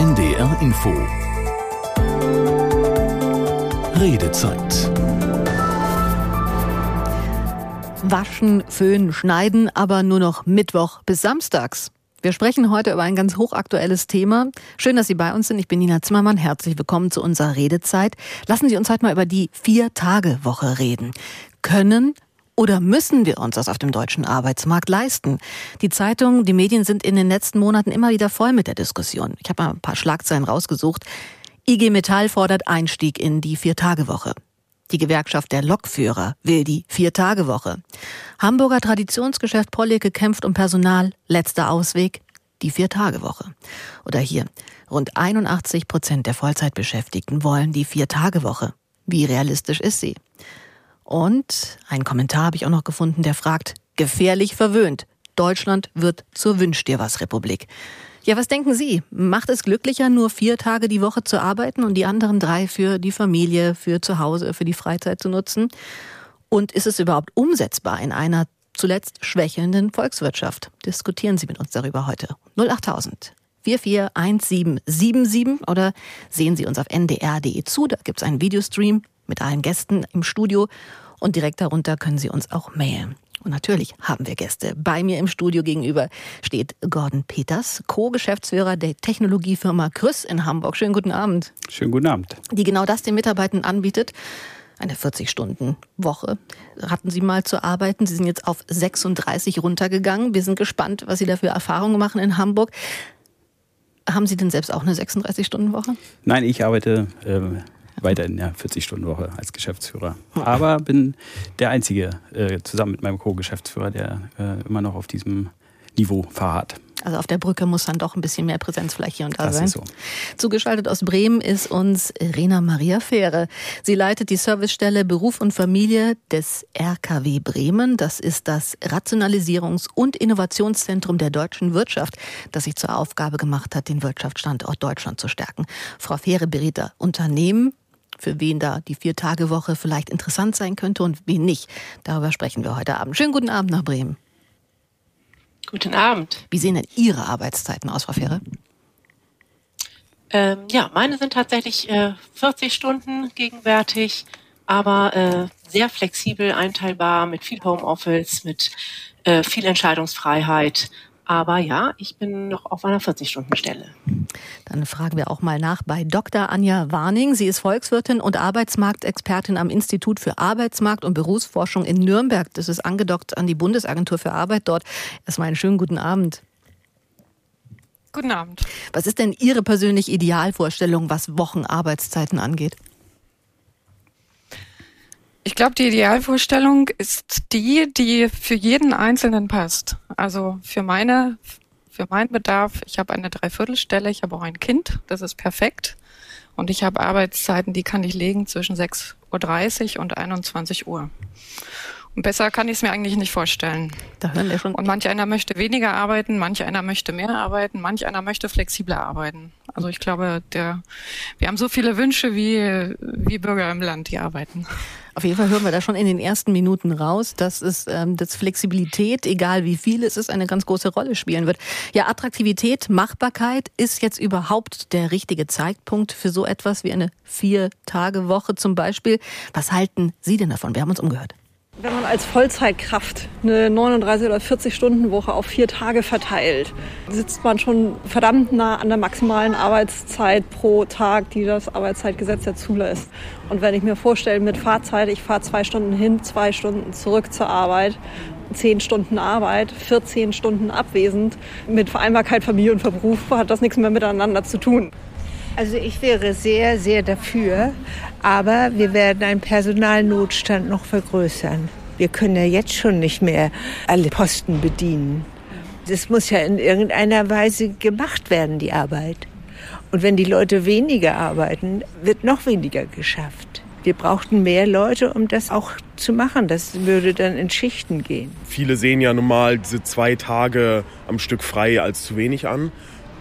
NDR Info Redezeit Waschen, föhnen, schneiden, aber nur noch Mittwoch bis Samstags. Wir sprechen heute über ein ganz hochaktuelles Thema. Schön, dass Sie bei uns sind. Ich bin Nina Zimmermann. Herzlich willkommen zu unserer Redezeit. Lassen Sie uns heute mal über die Vier-Tage-Woche reden. Können oder müssen wir uns das auf dem deutschen Arbeitsmarkt leisten? Die Zeitungen, die Medien sind in den letzten Monaten immer wieder voll mit der Diskussion. Ich habe mal ein paar Schlagzeilen rausgesucht. IG Metall fordert Einstieg in die Vier-Tage-Woche. Die Gewerkschaft der Lokführer will die Vier-Tage-Woche. Hamburger Traditionsgeschäft Pollicke kämpft um Personal. Letzter Ausweg, die Vier-Tage-Woche. Oder hier, rund 81 Prozent der Vollzeitbeschäftigten wollen die Vier-Tage-Woche. Wie realistisch ist sie? Und einen Kommentar habe ich auch noch gefunden, der fragt, gefährlich verwöhnt. Deutschland wird zur Wünsch dir was Republik. Ja, was denken Sie? Macht es glücklicher, nur vier Tage die Woche zu arbeiten und die anderen drei für die Familie, für zu Hause, für die Freizeit zu nutzen? Und ist es überhaupt umsetzbar in einer zuletzt schwächelnden Volkswirtschaft? Diskutieren Sie mit uns darüber heute. 08000 441777 oder sehen Sie uns auf ndr.de zu. Da gibt es einen Videostream mit allen Gästen im Studio und direkt darunter können Sie uns auch mailen. Und natürlich haben wir Gäste. Bei mir im Studio gegenüber steht Gordon Peters, Co-Geschäftsführer der Technologiefirma Krüss in Hamburg. Schönen guten Abend. Schönen guten Abend. Die genau das den Mitarbeitern anbietet. Eine 40-Stunden-Woche hatten Sie mal zu arbeiten. Sie sind jetzt auf 36 runtergegangen. Wir sind gespannt, was Sie da für Erfahrungen machen in Hamburg. Haben Sie denn selbst auch eine 36-Stunden-Woche? Nein, ich arbeite äh, weiter in der 40-Stunden-Woche als Geschäftsführer. Aber bin der Einzige, äh, zusammen mit meinem Co-Geschäftsführer, der äh, immer noch auf diesem Niveau verharrt. Also auf der Brücke muss dann doch ein bisschen mehr Präsenz vielleicht hier und da das sein. Ist so. Zugeschaltet aus Bremen ist uns Rena Maria Fähre. Sie leitet die Servicestelle Beruf und Familie des RKW Bremen. Das ist das Rationalisierungs- und Innovationszentrum der deutschen Wirtschaft, das sich zur Aufgabe gemacht hat, den Wirtschaftsstandort Deutschland zu stärken. Frau Fähre berät Unternehmen, für wen da die Vier-Tage-Woche vielleicht interessant sein könnte und wen nicht. Darüber sprechen wir heute Abend. Schönen guten Abend nach Bremen. Guten Abend. Wie sehen denn Ihre Arbeitszeiten aus, Frau Fähre? Ähm, ja, meine sind tatsächlich äh, 40 Stunden gegenwärtig, aber äh, sehr flexibel einteilbar mit viel Homeoffice, mit äh, viel Entscheidungsfreiheit aber ja, ich bin noch auf einer 40-Stunden-Stelle. Dann fragen wir auch mal nach bei Dr. Anja Warning. Sie ist Volkswirtin und Arbeitsmarktexpertin am Institut für Arbeitsmarkt und Berufsforschung in Nürnberg. Das ist angedockt an die Bundesagentur für Arbeit dort. Erstmal einen schönen guten Abend. Guten Abend. Was ist denn Ihre persönliche Idealvorstellung, was Wochenarbeitszeiten angeht? Ich glaube, die Idealvorstellung ist die, die für jeden Einzelnen passt. Also für meine, für meinen Bedarf, ich habe eine Dreiviertelstelle, ich habe auch ein Kind, das ist perfekt. Und ich habe Arbeitszeiten, die kann ich legen zwischen 6.30 Uhr und 21 Uhr. Und besser kann ich es mir eigentlich nicht vorstellen. Da hören wir schon. Und manch einer möchte weniger arbeiten, manch einer möchte mehr arbeiten, manch einer möchte flexibler arbeiten. Also ich glaube, der, wir haben so viele Wünsche wie, wie Bürger im Land, die arbeiten. Auf jeden Fall hören wir da schon in den ersten Minuten raus, dass es ähm, dass Flexibilität, egal wie viel es ist, eine ganz große Rolle spielen wird. Ja, Attraktivität, Machbarkeit ist jetzt überhaupt der richtige Zeitpunkt für so etwas wie eine Vier-Tage-Woche zum Beispiel. Was halten Sie denn davon? Wir haben uns umgehört. Wenn man als Vollzeitkraft eine 39 oder 40 Stunden Woche auf vier Tage verteilt, sitzt man schon verdammt nah an der maximalen Arbeitszeit pro Tag, die das Arbeitszeitgesetz ja zulässt. Und wenn ich mir vorstelle, mit Fahrzeit, ich fahre zwei Stunden hin, zwei Stunden zurück zur Arbeit, zehn Stunden Arbeit, 14 Stunden abwesend, mit Vereinbarkeit Familie und Beruf hat das nichts mehr miteinander zu tun. Also ich wäre sehr, sehr dafür, aber wir werden einen Personalnotstand noch vergrößern. Wir können ja jetzt schon nicht mehr alle Posten bedienen. Das muss ja in irgendeiner Weise gemacht werden, die Arbeit. Und wenn die Leute weniger arbeiten, wird noch weniger geschafft. Wir brauchten mehr Leute, um das auch zu machen. Das würde dann in Schichten gehen. Viele sehen ja normal diese zwei Tage am Stück frei als zu wenig an.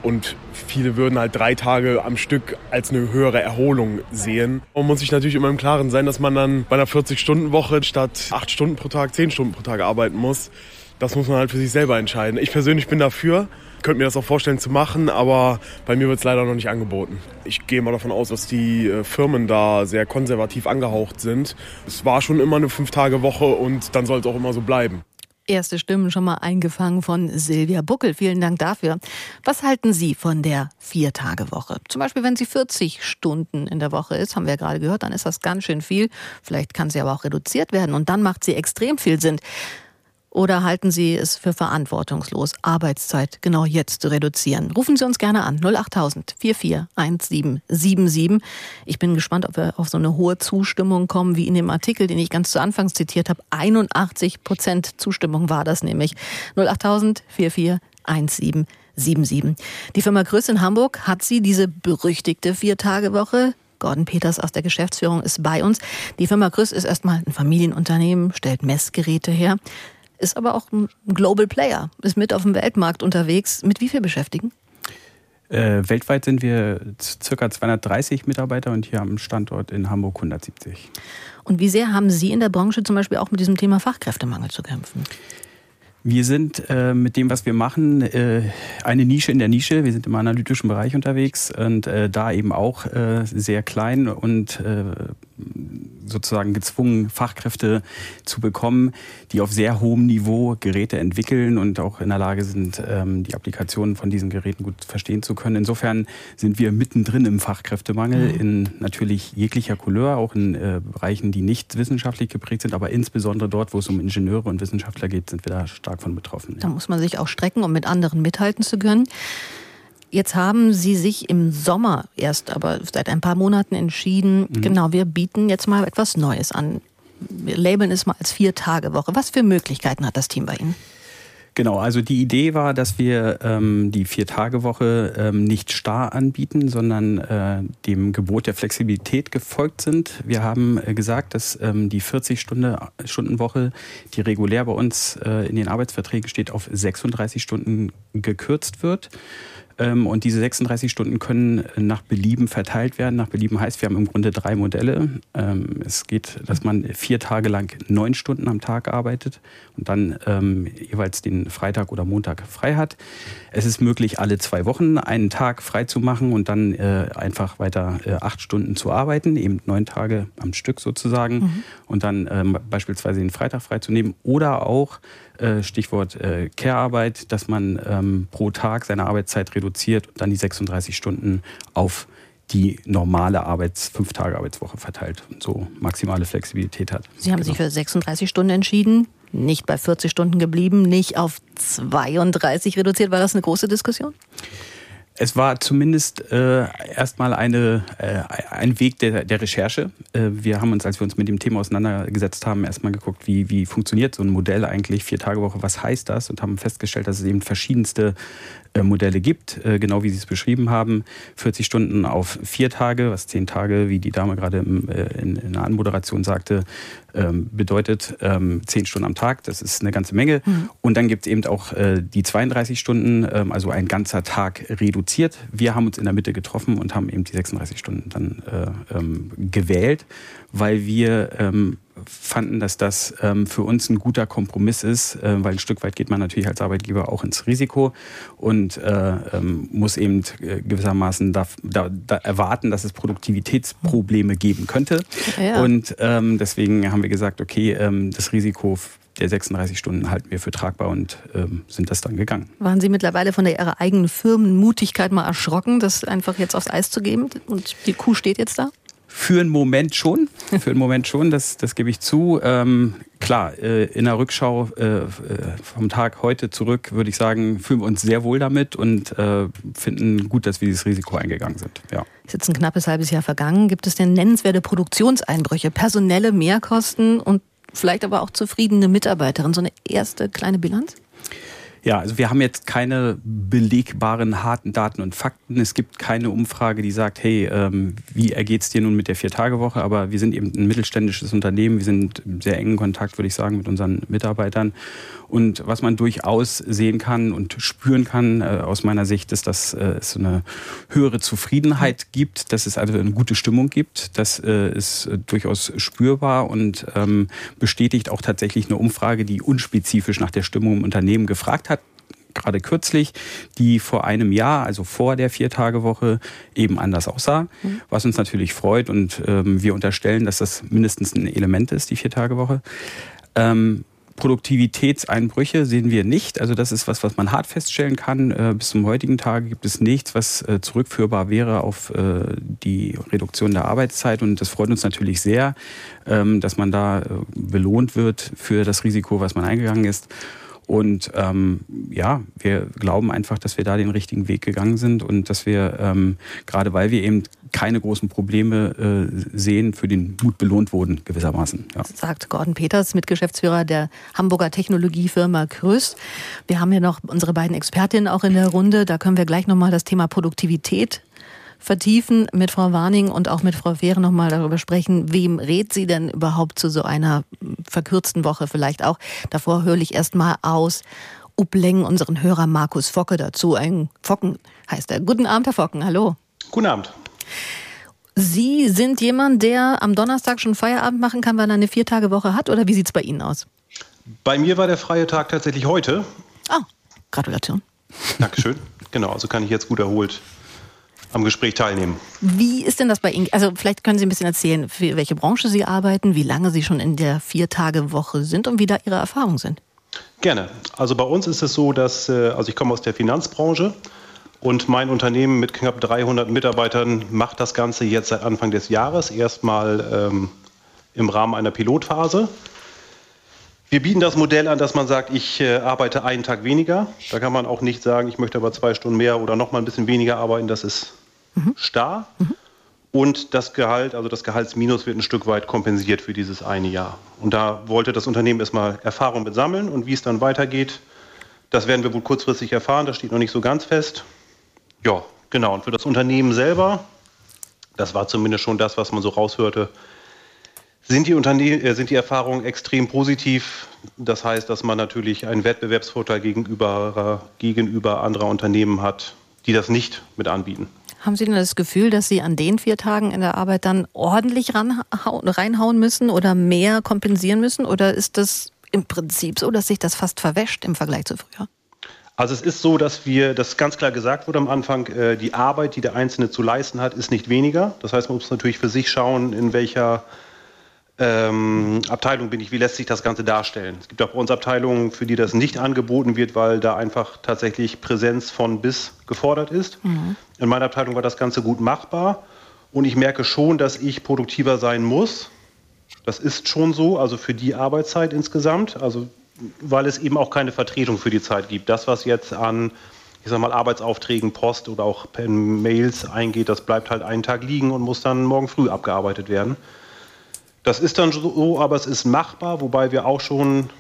Und viele würden halt drei Tage am Stück als eine höhere Erholung sehen. Man muss sich natürlich immer im Klaren sein, dass man dann bei einer 40-Stunden-Woche statt acht Stunden pro Tag zehn Stunden pro Tag arbeiten muss. Das muss man halt für sich selber entscheiden. Ich persönlich bin dafür, könnte mir das auch vorstellen zu machen, aber bei mir wird es leider noch nicht angeboten. Ich gehe mal davon aus, dass die äh, Firmen da sehr konservativ angehaucht sind. Es war schon immer eine Fünf-Tage-Woche und dann soll es auch immer so bleiben. Erste Stimmen schon mal eingefangen von Silvia Buckel. Vielen Dank dafür. Was halten Sie von der Vier-Tage-Woche? Zum Beispiel, wenn sie 40 Stunden in der Woche ist, haben wir ja gerade gehört, dann ist das ganz schön viel. Vielleicht kann sie aber auch reduziert werden und dann macht sie extrem viel Sinn. Oder halten Sie es für verantwortungslos, Arbeitszeit genau jetzt zu reduzieren? Rufen Sie uns gerne an 08000 441777. Ich bin gespannt, ob wir auf so eine hohe Zustimmung kommen, wie in dem Artikel, den ich ganz zu Anfangs zitiert habe. 81 Prozent Zustimmung war das nämlich. 08000 441777. Die Firma Größ in Hamburg hat sie diese berüchtigte Vier-Tage-Woche Gordon Peters aus der Geschäftsführung ist bei uns. Die Firma Grüß ist erstmal ein Familienunternehmen, stellt Messgeräte her ist aber auch ein Global Player, ist mit auf dem Weltmarkt unterwegs. Mit wie viel beschäftigen? Äh, weltweit sind wir ca. 230 Mitarbeiter und hier am Standort in Hamburg 170. Und wie sehr haben Sie in der Branche zum Beispiel auch mit diesem Thema Fachkräftemangel zu kämpfen? Wir sind äh, mit dem, was wir machen, äh, eine Nische in der Nische. Wir sind im analytischen Bereich unterwegs und äh, da eben auch äh, sehr klein und äh, sozusagen gezwungen, Fachkräfte zu bekommen, die auf sehr hohem Niveau Geräte entwickeln und auch in der Lage sind, ähm, die Applikationen von diesen Geräten gut verstehen zu können. Insofern sind wir mittendrin im Fachkräftemangel mhm. in natürlich jeglicher Couleur, auch in äh, Bereichen, die nicht wissenschaftlich geprägt sind, aber insbesondere dort, wo es um Ingenieure und Wissenschaftler geht, sind wir da stark von betroffen. Da muss man sich auch strecken, um mit anderen mithalten zu können. Jetzt haben Sie sich im Sommer erst, aber seit ein paar Monaten entschieden, mhm. genau, wir bieten jetzt mal etwas Neues an. Wir labeln es mal als Vier-Tage-Woche. Was für Möglichkeiten hat das Team bei Ihnen? Genau, also die Idee war, dass wir ähm, die Vier-Tage-Woche ähm, nicht starr anbieten, sondern äh, dem Gebot der Flexibilität gefolgt sind. Wir haben äh, gesagt, dass ähm, die 40-Stunden-Woche, die regulär bei uns äh, in den Arbeitsverträgen steht, auf 36 Stunden gekürzt wird. Ähm, und diese 36 Stunden können nach Belieben verteilt werden. Nach Belieben heißt, wir haben im Grunde drei Modelle. Ähm, es geht, dass man vier Tage lang neun Stunden am Tag arbeitet und dann ähm, jeweils den Freitag oder Montag frei hat. Es ist möglich, alle zwei Wochen einen Tag frei zu machen und dann äh, einfach weiter äh, acht Stunden zu arbeiten, eben neun Tage am Stück sozusagen mhm. und dann beispielsweise den Freitag freizunehmen oder auch Stichwort äh, Care-Arbeit, dass man ähm, pro Tag seine Arbeitszeit reduziert und dann die 36 Stunden auf die normale Arbeits-, fünf Tage Arbeitswoche verteilt und so maximale Flexibilität hat. Sie haben genau. sich für 36 Stunden entschieden, nicht bei 40 Stunden geblieben, nicht auf 32 reduziert. War das eine große Diskussion? Es war zumindest äh, erstmal eine, äh, ein Weg der, der Recherche. Äh, wir haben uns, als wir uns mit dem Thema auseinandergesetzt haben, erstmal geguckt, wie, wie funktioniert so ein Modell eigentlich, vier Tage Woche, was heißt das? Und haben festgestellt, dass es eben verschiedenste äh, Modelle gibt, äh, genau wie Sie es beschrieben haben. 40 Stunden auf vier Tage, was zehn Tage, wie die Dame gerade äh, in, in der Anmoderation sagte, ähm, bedeutet ähm, zehn Stunden am Tag. Das ist eine ganze Menge. Mhm. Und dann gibt es eben auch die 32 Stunden, ähm, also ein ganzer Tag reduziert. Wir haben uns in der Mitte getroffen und haben eben die 36 Stunden dann gewählt, weil wir fanden, dass das ähm, für uns ein guter Kompromiss ist, äh, weil ein Stück weit geht man natürlich als Arbeitgeber auch ins Risiko und äh, ähm, muss eben äh, gewissermaßen da, da, da, erwarten, dass es Produktivitätsprobleme geben könnte. Ja. Und ähm, deswegen haben wir gesagt, okay, ähm, das Risiko der 36 Stunden halten wir für tragbar und ähm, sind das dann gegangen. Waren Sie mittlerweile von der Ihrer eigenen Firmenmutigkeit mal erschrocken, das einfach jetzt aufs Eis zu geben? Und die Kuh steht jetzt da? Für einen Moment schon, für einen Moment schon, das, das gebe ich zu. Ähm, klar, äh, in der Rückschau äh, vom Tag heute zurück würde ich sagen, fühlen wir uns sehr wohl damit und äh, finden gut, dass wir dieses Risiko eingegangen sind. Ja. Ist jetzt ein knappes halbes Jahr vergangen. Gibt es denn nennenswerte Produktionseinbrüche, personelle Mehrkosten und vielleicht aber auch zufriedene Mitarbeiterinnen? So eine erste kleine Bilanz? Ja, also wir haben jetzt keine belegbaren harten Daten und Fakten. Es gibt keine Umfrage, die sagt, hey, ähm, wie ergeht es dir nun mit der Vier-Tage-Woche? Aber wir sind eben ein mittelständisches Unternehmen. Wir sind im sehr engen Kontakt, würde ich sagen, mit unseren Mitarbeitern. Und was man durchaus sehen kann und spüren kann, äh, aus meiner Sicht, ist, dass äh, es eine höhere Zufriedenheit gibt, dass es also eine gute Stimmung gibt. Das äh, ist durchaus spürbar und ähm, bestätigt auch tatsächlich eine Umfrage, die unspezifisch nach der Stimmung im Unternehmen gefragt hat gerade kürzlich, die vor einem Jahr, also vor der Viertagewoche, eben anders aussah, mhm. was uns natürlich freut und ähm, wir unterstellen, dass das mindestens ein Element ist, die Viertagewoche. Ähm, Produktivitätseinbrüche sehen wir nicht. Also das ist was, was man hart feststellen kann. Äh, bis zum heutigen Tage gibt es nichts, was äh, zurückführbar wäre auf äh, die Reduktion der Arbeitszeit. Und das freut uns natürlich sehr, ähm, dass man da belohnt wird für das Risiko, was man eingegangen ist. Und ähm, ja, wir glauben einfach, dass wir da den richtigen Weg gegangen sind und dass wir, ähm, gerade weil wir eben keine großen Probleme äh, sehen, für den Mut belohnt wurden, gewissermaßen. Ja. Sagt Gordon Peters, Mitgeschäftsführer der Hamburger Technologiefirma Kröst. Wir haben ja noch unsere beiden Expertinnen auch in der Runde. Da können wir gleich nochmal das Thema Produktivität vertiefen, mit Frau Warning und auch mit Frau Fehre nochmal darüber sprechen, wem rät sie denn überhaupt zu so einer verkürzten Woche vielleicht auch. Davor höre ich erstmal aus Ubleng unseren Hörer Markus Focke dazu. Ein Focken heißt er. Guten Abend, Herr Focken, hallo. Guten Abend. Sie sind jemand, der am Donnerstag schon Feierabend machen kann, weil er eine Viertagewoche hat, oder wie sieht es bei Ihnen aus? Bei mir war der freie Tag tatsächlich heute. Ah, Gratulation. Dankeschön. Genau, also kann ich jetzt gut erholt am Gespräch teilnehmen. Wie ist denn das bei Ihnen? Also vielleicht können Sie ein bisschen erzählen, für welche Branche Sie arbeiten, wie lange Sie schon in der Vier-Tage-Woche sind und wie da Ihre Erfahrungen sind. Gerne. Also bei uns ist es so, dass, äh, also ich komme aus der Finanzbranche und mein Unternehmen mit knapp 300 Mitarbeitern macht das Ganze jetzt seit Anfang des Jahres erstmal ähm, im Rahmen einer Pilotphase. Wir bieten das Modell an, dass man sagt, ich äh, arbeite einen Tag weniger. Da kann man auch nicht sagen, ich möchte aber zwei Stunden mehr oder noch mal ein bisschen weniger arbeiten. Das ist mhm. starr. Mhm. Und das Gehalt, also das Gehaltsminus wird ein Stück weit kompensiert für dieses eine Jahr. Und da wollte das Unternehmen erstmal Erfahrung mit sammeln und wie es dann weitergeht, das werden wir wohl kurzfristig erfahren. Das steht noch nicht so ganz fest. Ja, genau. Und für das Unternehmen selber, das war zumindest schon das, was man so raushörte, sind die, Unterne äh, sind die Erfahrungen extrem positiv. Das heißt, dass man natürlich einen Wettbewerbsvorteil gegenüber, gegenüber anderer Unternehmen hat, die das nicht mit anbieten. Haben Sie denn das Gefühl, dass Sie an den vier Tagen in der Arbeit dann ordentlich reinhauen müssen oder mehr kompensieren müssen? Oder ist das im Prinzip so, dass sich das fast verwäscht im Vergleich zu früher? Also es ist so, dass wir, das ganz klar gesagt wurde am Anfang, äh, die Arbeit, die der Einzelne zu leisten hat, ist nicht weniger. Das heißt, man muss natürlich für sich schauen, in welcher ähm, Abteilung bin ich, wie lässt sich das Ganze darstellen. Es gibt auch bei uns Abteilungen, für die das nicht angeboten wird, weil da einfach tatsächlich Präsenz von bis gefordert ist. Mhm. In meiner Abteilung war das Ganze gut machbar und ich merke schon, dass ich produktiver sein muss. Das ist schon so, also für die Arbeitszeit insgesamt, also weil es eben auch keine Vertretung für die Zeit gibt. Das, was jetzt an ich sag mal, Arbeitsaufträgen, Post oder auch per Mails eingeht, das bleibt halt einen Tag liegen und muss dann morgen früh abgearbeitet werden. Das ist dann so, aber es ist machbar, wobei wir auch schon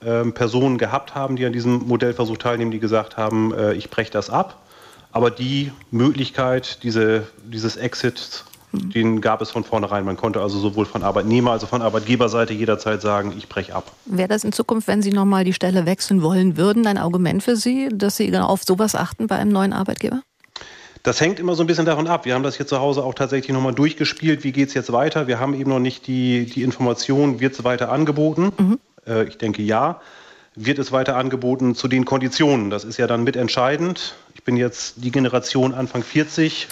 ähm, Personen gehabt haben, die an diesem Modellversuch teilnehmen, die gesagt haben, äh, ich breche das ab. Aber die Möglichkeit, diese, dieses Exit, mhm. den gab es von vornherein. Man konnte also sowohl von Arbeitnehmer als auch von Arbeitgeberseite jederzeit sagen, ich breche ab. Wäre das in Zukunft, wenn Sie nochmal die Stelle wechseln wollen würden, ein Argument für Sie, dass Sie genau auf sowas achten bei einem neuen Arbeitgeber? Das hängt immer so ein bisschen davon ab. Wir haben das hier zu Hause auch tatsächlich nochmal durchgespielt. Wie geht es jetzt weiter? Wir haben eben noch nicht die, die Information, wird es weiter angeboten? Mhm. Äh, ich denke ja. Wird es weiter angeboten zu den Konditionen? Das ist ja dann mitentscheidend. Ich bin jetzt die Generation Anfang 40.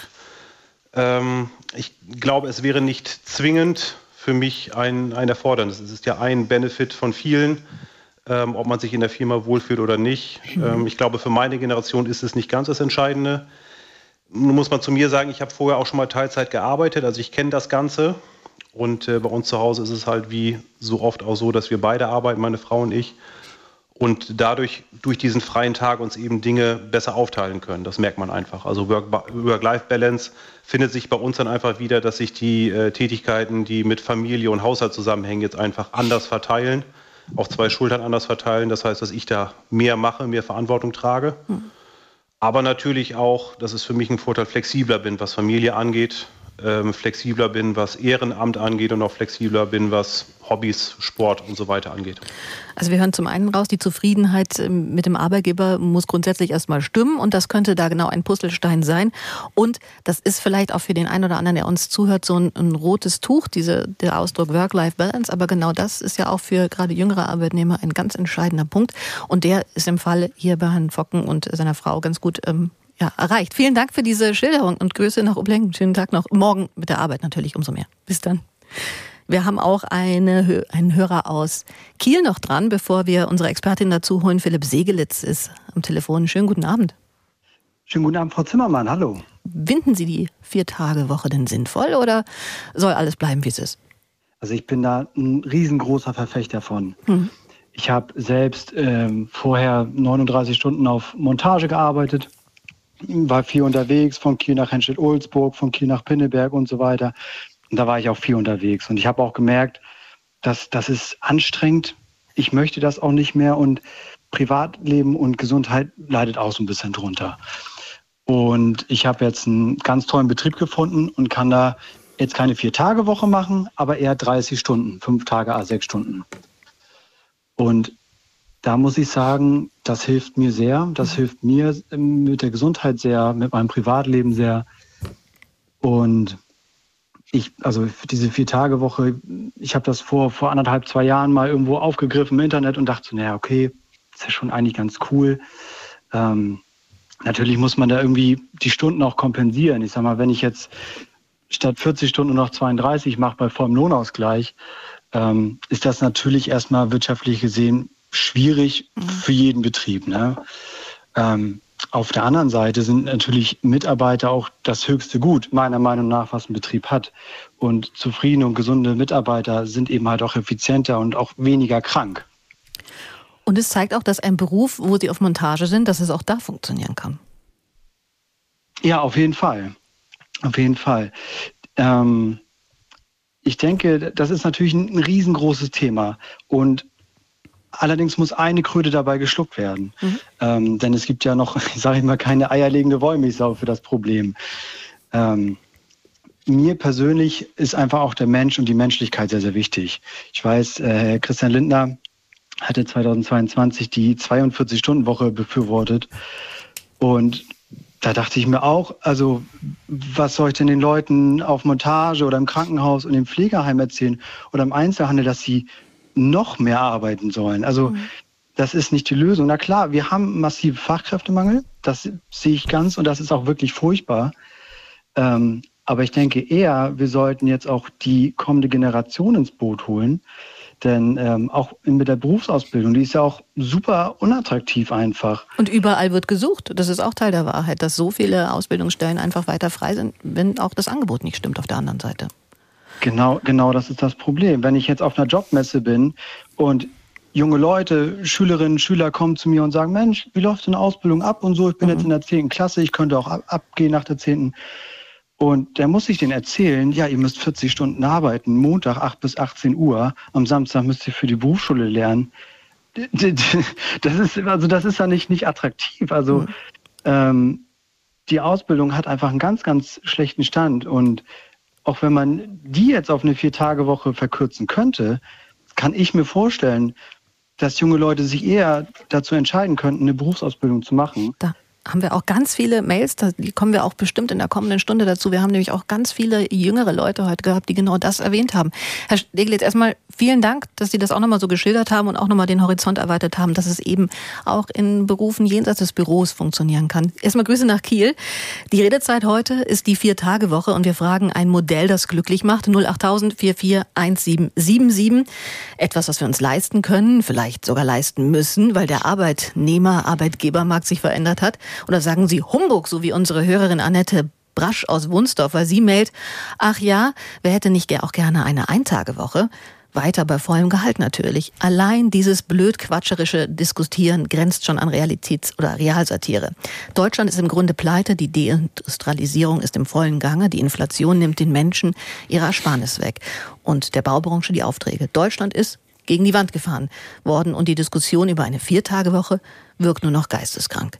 Ähm, ich glaube, es wäre nicht zwingend für mich ein, ein Erfordernis. Es ist ja ein Benefit von vielen. Ähm, ob man sich in der Firma wohlfühlt oder nicht. Mhm. Ähm, ich glaube, für meine Generation ist es nicht ganz das Entscheidende. Nun muss man zu mir sagen, ich habe vorher auch schon mal Teilzeit gearbeitet, also ich kenne das Ganze. Und äh, bei uns zu Hause ist es halt wie so oft auch so, dass wir beide arbeiten, meine Frau und ich. Und dadurch, durch diesen freien Tag uns eben Dinge besser aufteilen können. Das merkt man einfach. Also Work-Life-Balance findet sich bei uns dann einfach wieder, dass sich die äh, Tätigkeiten, die mit Familie und Haushalt zusammenhängen, jetzt einfach anders verteilen, auf zwei Schultern anders verteilen. Das heißt, dass ich da mehr mache, mehr Verantwortung trage. Hm. Aber natürlich auch, dass es für mich ein Vorteil, flexibler bin, was Familie angeht. Ähm, flexibler bin, was Ehrenamt angeht und auch flexibler bin, was Hobbys, Sport und so weiter angeht. Also wir hören zum einen raus, die Zufriedenheit ähm, mit dem Arbeitgeber muss grundsätzlich erstmal stimmen und das könnte da genau ein Puzzlestein sein. Und das ist vielleicht auch für den einen oder anderen, der uns zuhört, so ein, ein rotes Tuch, diese, der Ausdruck Work-Life-Balance. Aber genau das ist ja auch für gerade jüngere Arbeitnehmer ein ganz entscheidender Punkt. Und der ist im Fall hier bei Herrn Focken und seiner Frau ganz gut ähm, ja, erreicht. Vielen Dank für diese Schilderung und Grüße nach Ublenken. Schönen Tag noch. Morgen mit der Arbeit natürlich umso mehr. Bis dann. Wir haben auch eine, einen Hörer aus Kiel noch dran, bevor wir unsere Expertin dazu holen. Philipp Segelitz ist am Telefon. Schönen guten Abend. Schönen guten Abend, Frau Zimmermann. Hallo. Finden Sie die Vier-Tage-Woche denn sinnvoll oder soll alles bleiben, wie es ist? Also ich bin da ein riesengroßer Verfechter von. Hm. Ich habe selbst ähm, vorher 39 Stunden auf Montage gearbeitet, war viel unterwegs, von Kiel nach Henstedt-Ulzburg, von Kiel nach Pinneberg und so weiter. Und da war ich auch viel unterwegs. Und ich habe auch gemerkt, dass das ist anstrengend. Ich möchte das auch nicht mehr. Und Privatleben und Gesundheit leidet auch so ein bisschen drunter. Und ich habe jetzt einen ganz tollen Betrieb gefunden und kann da jetzt keine Vier-Tage-Woche machen, aber eher 30 Stunden, fünf Tage, a sechs Stunden. Und da muss ich sagen, das hilft mir sehr. Das mhm. hilft mir mit der Gesundheit sehr, mit meinem Privatleben sehr. Und ich, also diese Vier-Tage-Woche, ich habe das vor, vor anderthalb, zwei Jahren mal irgendwo aufgegriffen im Internet und dachte, naja, okay, ist ja schon eigentlich ganz cool. Ähm, natürlich muss man da irgendwie die Stunden auch kompensieren. Ich sag mal, wenn ich jetzt statt 40 Stunden noch 32 mache bei vollem Lohnausgleich, ähm, ist das natürlich erstmal wirtschaftlich gesehen schwierig mhm. für jeden Betrieb. Ne? Ähm, auf der anderen Seite sind natürlich Mitarbeiter auch das höchste Gut, meiner Meinung nach, was ein Betrieb hat. Und zufriedene und gesunde Mitarbeiter sind eben halt auch effizienter und auch weniger krank. Und es zeigt auch, dass ein Beruf, wo Sie auf Montage sind, dass es auch da funktionieren kann. Ja, auf jeden Fall. Auf jeden Fall. Ähm, ich denke, das ist natürlich ein riesengroßes Thema. Und Allerdings muss eine Kröte dabei geschluckt werden. Mhm. Ähm, denn es gibt ja noch, sage ich mal, keine eierlegende Wollmilchsau für das Problem. Ähm, mir persönlich ist einfach auch der Mensch und die Menschlichkeit sehr, sehr wichtig. Ich weiß, äh, Christian Lindner hatte 2022 die 42-Stunden-Woche befürwortet. Und da dachte ich mir auch, also was soll ich denn den Leuten auf Montage oder im Krankenhaus und im Pflegeheim erzählen oder im Einzelhandel, dass sie noch mehr arbeiten sollen. Also mhm. das ist nicht die Lösung. Na klar, wir haben massive Fachkräftemangel, das sehe ich ganz und das ist auch wirklich furchtbar. Ähm, aber ich denke eher, wir sollten jetzt auch die kommende Generation ins Boot holen. Denn ähm, auch mit der Berufsausbildung, die ist ja auch super unattraktiv einfach. Und überall wird gesucht. Das ist auch Teil der Wahrheit, dass so viele Ausbildungsstellen einfach weiter frei sind, wenn auch das Angebot nicht stimmt auf der anderen Seite. Genau, genau, das ist das Problem. Wenn ich jetzt auf einer Jobmesse bin und junge Leute, Schülerinnen, Schüler kommen zu mir und sagen, Mensch, wie läuft denn Ausbildung ab und so, ich bin mhm. jetzt in der 10. Klasse, ich könnte auch ab, abgehen nach der 10. Und der muss ich denen erzählen, ja, ihr müsst 40 Stunden arbeiten, Montag 8 bis 18 Uhr, am Samstag müsst ihr für die Berufsschule lernen. Das ist, also das ist ja nicht, nicht attraktiv. Also mhm. ähm, die Ausbildung hat einfach einen ganz, ganz schlechten Stand und auch wenn man die jetzt auf eine Vier-Tage-Woche verkürzen könnte, kann ich mir vorstellen, dass junge Leute sich eher dazu entscheiden könnten, eine Berufsausbildung zu machen. Da haben wir auch ganz viele Mails, die kommen wir auch bestimmt in der kommenden Stunde dazu. Wir haben nämlich auch ganz viele jüngere Leute heute gehabt, die genau das erwähnt haben. Herr Steglitz, erstmal vielen Dank, dass Sie das auch nochmal so geschildert haben und auch nochmal den Horizont erweitert haben, dass es eben auch in Berufen jenseits des Büros funktionieren kann. Erstmal Grüße nach Kiel. Die Redezeit heute ist die Vier-Tage-Woche und wir fragen ein Modell, das glücklich macht. 08000 441777. Etwas, was wir uns leisten können, vielleicht sogar leisten müssen, weil der Arbeitnehmer, Arbeitgebermarkt sich verändert hat. Oder sagen Sie Humbug, so wie unsere Hörerin Annette Brasch aus Wunsdorf, weil sie meldet, ach ja, wer hätte nicht auch gerne eine Eintagewoche? Weiter bei vollem Gehalt natürlich. Allein dieses blödquatscherische Diskutieren grenzt schon an Realitäts- oder Realsatire. Deutschland ist im Grunde pleite, die Deindustrialisierung ist im vollen Gange, die Inflation nimmt den Menschen ihre Ersparnis weg und der Baubranche die Aufträge. Deutschland ist gegen die Wand gefahren worden und die Diskussion über eine Viertagewoche wirkt nur noch geisteskrank.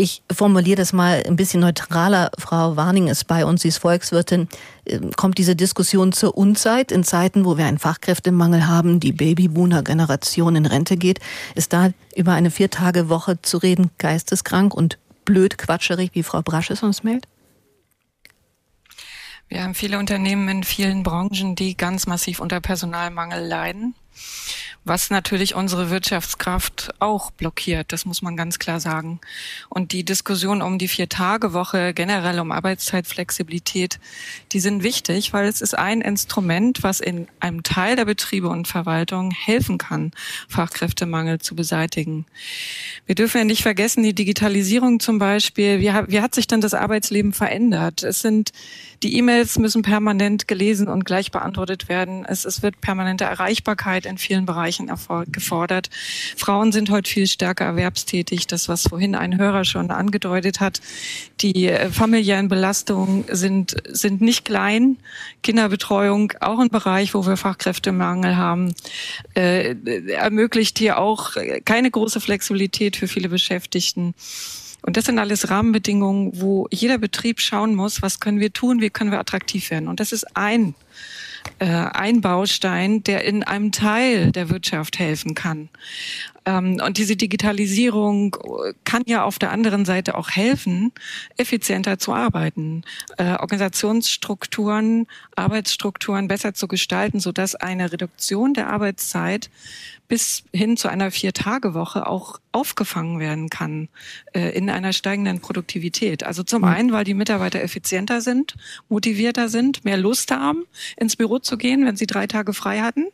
Ich formuliere das mal ein bisschen neutraler. Frau Warning ist bei uns, sie ist Volkswirtin. Ähm, kommt diese Diskussion zur Unzeit in Zeiten, wo wir einen Fachkräftemangel haben, die Babyboomer-Generation in Rente geht? Ist da über eine Viertagewoche zu reden geisteskrank und blöd quatscherig, wie Frau Brasch es uns meldet? Wir haben viele Unternehmen in vielen Branchen, die ganz massiv unter Personalmangel leiden was natürlich unsere Wirtschaftskraft auch blockiert. Das muss man ganz klar sagen. Und die Diskussion um die Vier-Tage-Woche, generell um Arbeitszeitflexibilität, die sind wichtig, weil es ist ein Instrument, was in einem Teil der Betriebe und Verwaltung helfen kann, Fachkräftemangel zu beseitigen. Wir dürfen ja nicht vergessen, die Digitalisierung zum Beispiel. Wie, wie hat sich denn das Arbeitsleben verändert? Es sind die E-Mails müssen permanent gelesen und gleich beantwortet werden. Es, es wird permanente Erreichbarkeit in vielen Bereichen gefordert. Frauen sind heute viel stärker erwerbstätig. Das, was vorhin ein Hörer schon angedeutet hat. Die äh, familiären Belastungen sind, sind nicht klein. Kinderbetreuung auch ein Bereich, wo wir Fachkräftemangel haben, äh, ermöglicht hier auch keine große Flexibilität für viele Beschäftigten. Und das sind alles Rahmenbedingungen, wo jeder Betrieb schauen muss, was können wir tun, wie können wir attraktiv werden. Und das ist ein äh, ein Baustein, der in einem Teil der Wirtschaft helfen kann. Ähm, und diese Digitalisierung kann ja auf der anderen Seite auch helfen, effizienter zu arbeiten, äh, Organisationsstrukturen, Arbeitsstrukturen besser zu gestalten, sodass eine Reduktion der Arbeitszeit bis hin zu einer Vier-Tage-Woche auch aufgefangen werden kann äh, in einer steigenden Produktivität. Also zum mhm. einen, weil die Mitarbeiter effizienter sind, motivierter sind, mehr Lust haben, ins Büro zu gehen, wenn sie drei Tage frei hatten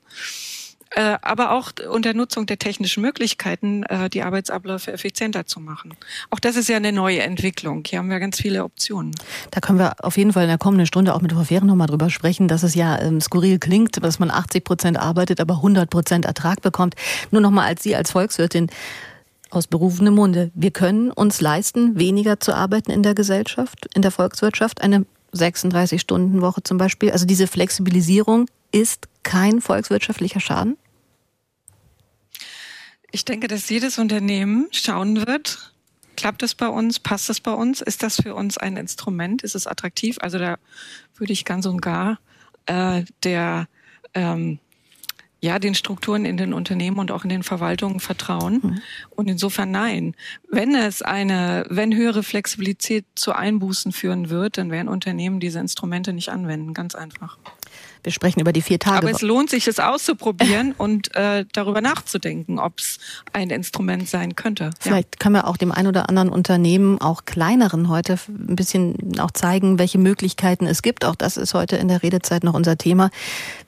äh, aber auch unter Nutzung der technischen Möglichkeiten äh, die Arbeitsabläufe effizienter zu machen. Auch das ist ja eine neue Entwicklung. Hier haben wir ganz viele Optionen. Da können wir auf jeden Fall in der kommenden Stunde auch mit Frau Fehren nochmal drüber sprechen, dass es ja ähm, skurril klingt, dass man 80 Prozent arbeitet, aber 100 Prozent Ertrag bekommt. Nur nochmal als Sie als Volkswirtin aus berufenem Munde. Wir können uns leisten, weniger zu arbeiten in der Gesellschaft, in der Volkswirtschaft, eine 36-Stunden-Woche zum Beispiel. Also diese Flexibilisierung ist kein volkswirtschaftlicher Schaden? Ich denke, dass jedes Unternehmen schauen wird, klappt es bei uns, passt es bei uns, ist das für uns ein Instrument, ist es attraktiv? Also da würde ich ganz und gar äh, der ähm, ja, den Strukturen in den Unternehmen und auch in den Verwaltungen vertrauen. Mhm. Und insofern nein. Wenn es eine, wenn höhere Flexibilität zu Einbußen führen wird, dann werden Unternehmen diese Instrumente nicht anwenden. Ganz einfach. Wir sprechen über die vier Tage. Aber es lohnt sich, es auszuprobieren und äh, darüber nachzudenken, ob es ein Instrument sein könnte. Vielleicht ja. können wir auch dem ein oder anderen Unternehmen, auch kleineren heute, ein bisschen auch zeigen, welche Möglichkeiten es gibt. Auch das ist heute in der Redezeit noch unser Thema.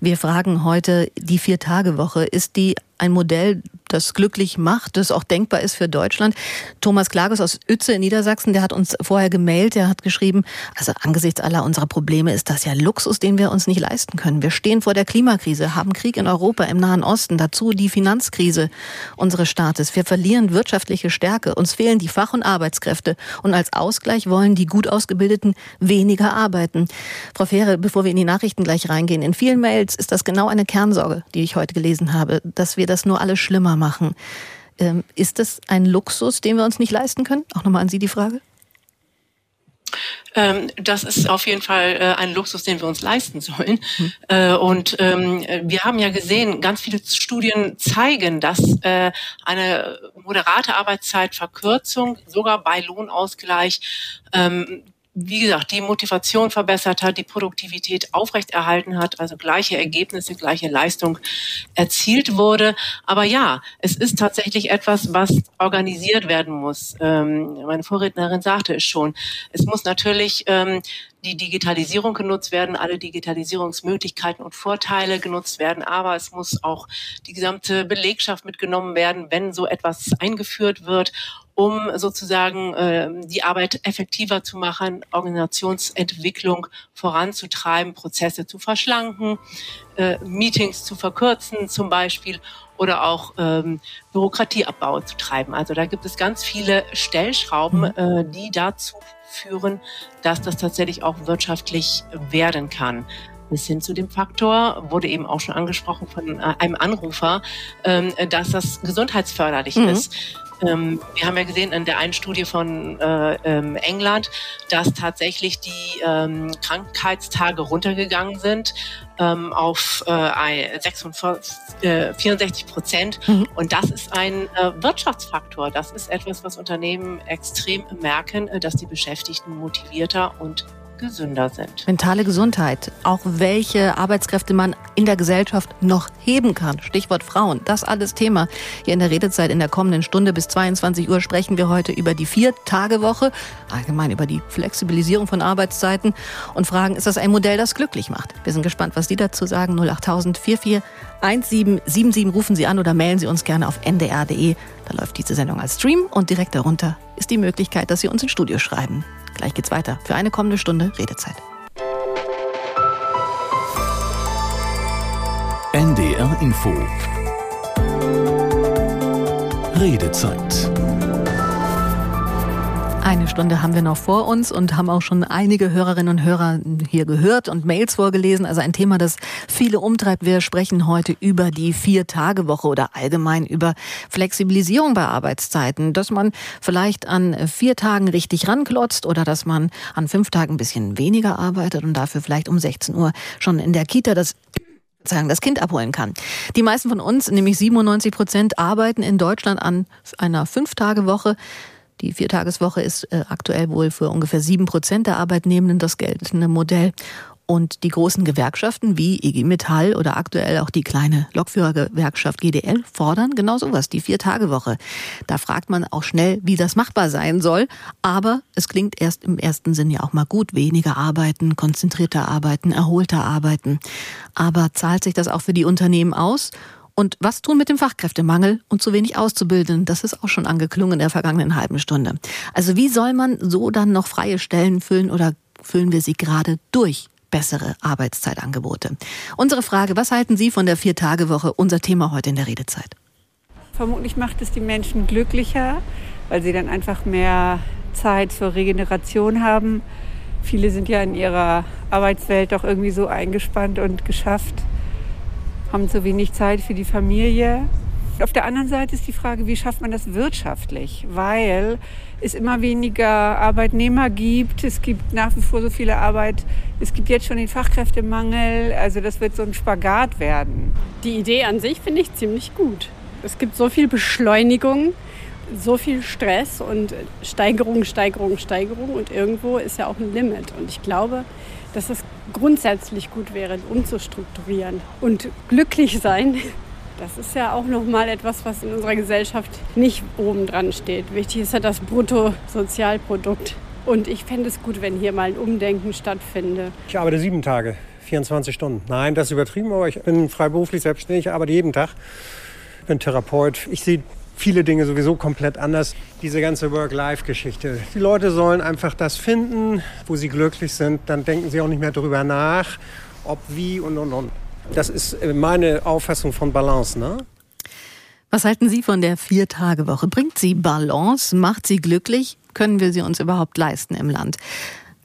Wir fragen heute, die Vier-Tage-Woche, ist die ein Modell, das glücklich macht, das auch denkbar ist für Deutschland. Thomas Klages aus Uetze in Niedersachsen, der hat uns vorher gemailt, der hat geschrieben, also angesichts aller unserer Probleme ist das ja Luxus, den wir uns nicht leisten können. Wir stehen vor der Klimakrise, haben Krieg in Europa, im Nahen Osten, dazu die Finanzkrise unseres Staates. Wir verlieren wirtschaftliche Stärke, uns fehlen die Fach- und Arbeitskräfte und als Ausgleich wollen die gut ausgebildeten weniger arbeiten. Frau Fähre, bevor wir in die Nachrichten gleich reingehen, in vielen Mails ist das genau eine Kernsorge, die ich heute gelesen habe, dass wir das nur alles schlimmer machen. Ähm, ist das ein Luxus, den wir uns nicht leisten können? Auch nochmal an Sie die Frage. Ähm, das ist auf jeden Fall äh, ein Luxus, den wir uns leisten sollen. Hm. Äh, und ähm, wir haben ja gesehen, ganz viele Studien zeigen, dass äh, eine moderate Arbeitszeitverkürzung sogar bei Lohnausgleich ähm, wie gesagt, die Motivation verbessert hat, die Produktivität aufrechterhalten hat, also gleiche Ergebnisse, gleiche Leistung erzielt wurde. Aber ja, es ist tatsächlich etwas, was organisiert werden muss. Ähm, meine Vorrednerin sagte es schon. Es muss natürlich ähm, die Digitalisierung genutzt werden, alle Digitalisierungsmöglichkeiten und Vorteile genutzt werden, aber es muss auch die gesamte Belegschaft mitgenommen werden, wenn so etwas eingeführt wird um sozusagen äh, die Arbeit effektiver zu machen, Organisationsentwicklung voranzutreiben, Prozesse zu verschlanken, äh, Meetings zu verkürzen zum Beispiel oder auch ähm, Bürokratieabbau zu treiben. Also da gibt es ganz viele Stellschrauben, mhm. äh, die dazu führen, dass das tatsächlich auch wirtschaftlich werden kann bis hin zu dem Faktor, wurde eben auch schon angesprochen von äh, einem Anrufer, ähm, dass das gesundheitsförderlich mhm. ist. Ähm, wir haben ja gesehen in der einen Studie von äh, ähm, England, dass tatsächlich die ähm, Krankheitstage runtergegangen sind ähm, auf äh, 46, äh, 64 Prozent. Mhm. Und das ist ein äh, Wirtschaftsfaktor. Das ist etwas, was Unternehmen extrem merken, äh, dass die Beschäftigten motivierter und gesünder sind. Mentale Gesundheit, auch welche Arbeitskräfte man in der Gesellschaft noch heben kann. Stichwort Frauen, das alles Thema. Hier in der Redezeit in der kommenden Stunde bis 22 Uhr sprechen wir heute über die Vier-Tage-Woche, allgemein über die Flexibilisierung von Arbeitszeiten und fragen, ist das ein Modell, das glücklich macht? Wir sind gespannt, was die dazu sagen. 08000 44 1777 rufen Sie an oder mailen Sie uns gerne auf ndr.de. Da läuft diese Sendung als Stream und direkt darunter ist die Möglichkeit, dass Sie uns ins Studio schreiben. Gleich geht's weiter. Für eine kommende Stunde Redezeit. NDR Info. Redezeit eine Stunde haben wir noch vor uns und haben auch schon einige Hörerinnen und Hörer hier gehört und Mails vorgelesen. Also ein Thema, das viele umtreibt. Wir sprechen heute über die Vier-Tage-Woche oder allgemein über Flexibilisierung bei Arbeitszeiten. Dass man vielleicht an vier Tagen richtig ranklotzt oder dass man an fünf Tagen ein bisschen weniger arbeitet und dafür vielleicht um 16 Uhr schon in der Kita das das Kind abholen kann. Die meisten von uns, nämlich 97 Prozent, arbeiten in Deutschland an einer Fünf-Tage-Woche. Die Viertageswoche ist äh, aktuell wohl für ungefähr sieben Prozent der Arbeitnehmenden das geltende Modell. Und die großen Gewerkschaften wie IG Metall oder aktuell auch die kleine Lokführergewerkschaft GDL fordern genau sowas, die Vier-Tage-Woche. Da fragt man auch schnell, wie das machbar sein soll. Aber es klingt erst im ersten Sinn ja auch mal gut. Weniger arbeiten, konzentrierter arbeiten, erholter arbeiten. Aber zahlt sich das auch für die Unternehmen aus? Und was tun mit dem Fachkräftemangel und zu wenig Auszubildenden? Das ist auch schon angeklungen in der vergangenen halben Stunde. Also wie soll man so dann noch freie Stellen füllen oder füllen wir sie gerade durch? bessere Arbeitszeitangebote. Unsere Frage, was halten Sie von der Vier-Tage-Woche? Unser Thema heute in der Redezeit. Vermutlich macht es die Menschen glücklicher, weil sie dann einfach mehr Zeit zur Regeneration haben. Viele sind ja in ihrer Arbeitswelt doch irgendwie so eingespannt und geschafft, haben zu wenig Zeit für die Familie. Auf der anderen Seite ist die Frage, wie schafft man das wirtschaftlich? Weil es immer weniger Arbeitnehmer gibt. Es gibt nach wie vor so viele Arbeit. Es gibt jetzt schon den Fachkräftemangel. Also das wird so ein Spagat werden. Die Idee an sich finde ich ziemlich gut. Es gibt so viel Beschleunigung, so viel Stress und Steigerung, Steigerung, Steigerung. Und irgendwo ist ja auch ein Limit. Und ich glaube, dass es grundsätzlich gut wäre, umzustrukturieren. Und glücklich sein, das ist ja auch nochmal etwas, was in unserer Gesellschaft nicht oben dran steht. Wichtig ist ja das Bruttosozialprodukt. Und ich fände es gut, wenn hier mal ein Umdenken stattfinde. Ich arbeite sieben Tage, 24 Stunden. Nein, das ist übertrieben, aber ich bin freiberuflich selbstständig, arbeite jeden Tag. Bin Therapeut. Ich sehe viele Dinge sowieso komplett anders. Diese ganze Work-Life-Geschichte. Die Leute sollen einfach das finden, wo sie glücklich sind. Dann denken sie auch nicht mehr darüber nach, ob, wie und und und. Das ist äh, meine Auffassung von Balance. Ne? Was halten Sie von der Vier-Tage-Woche? Bringt sie Balance? Macht sie glücklich? Können wir sie uns überhaupt leisten im Land?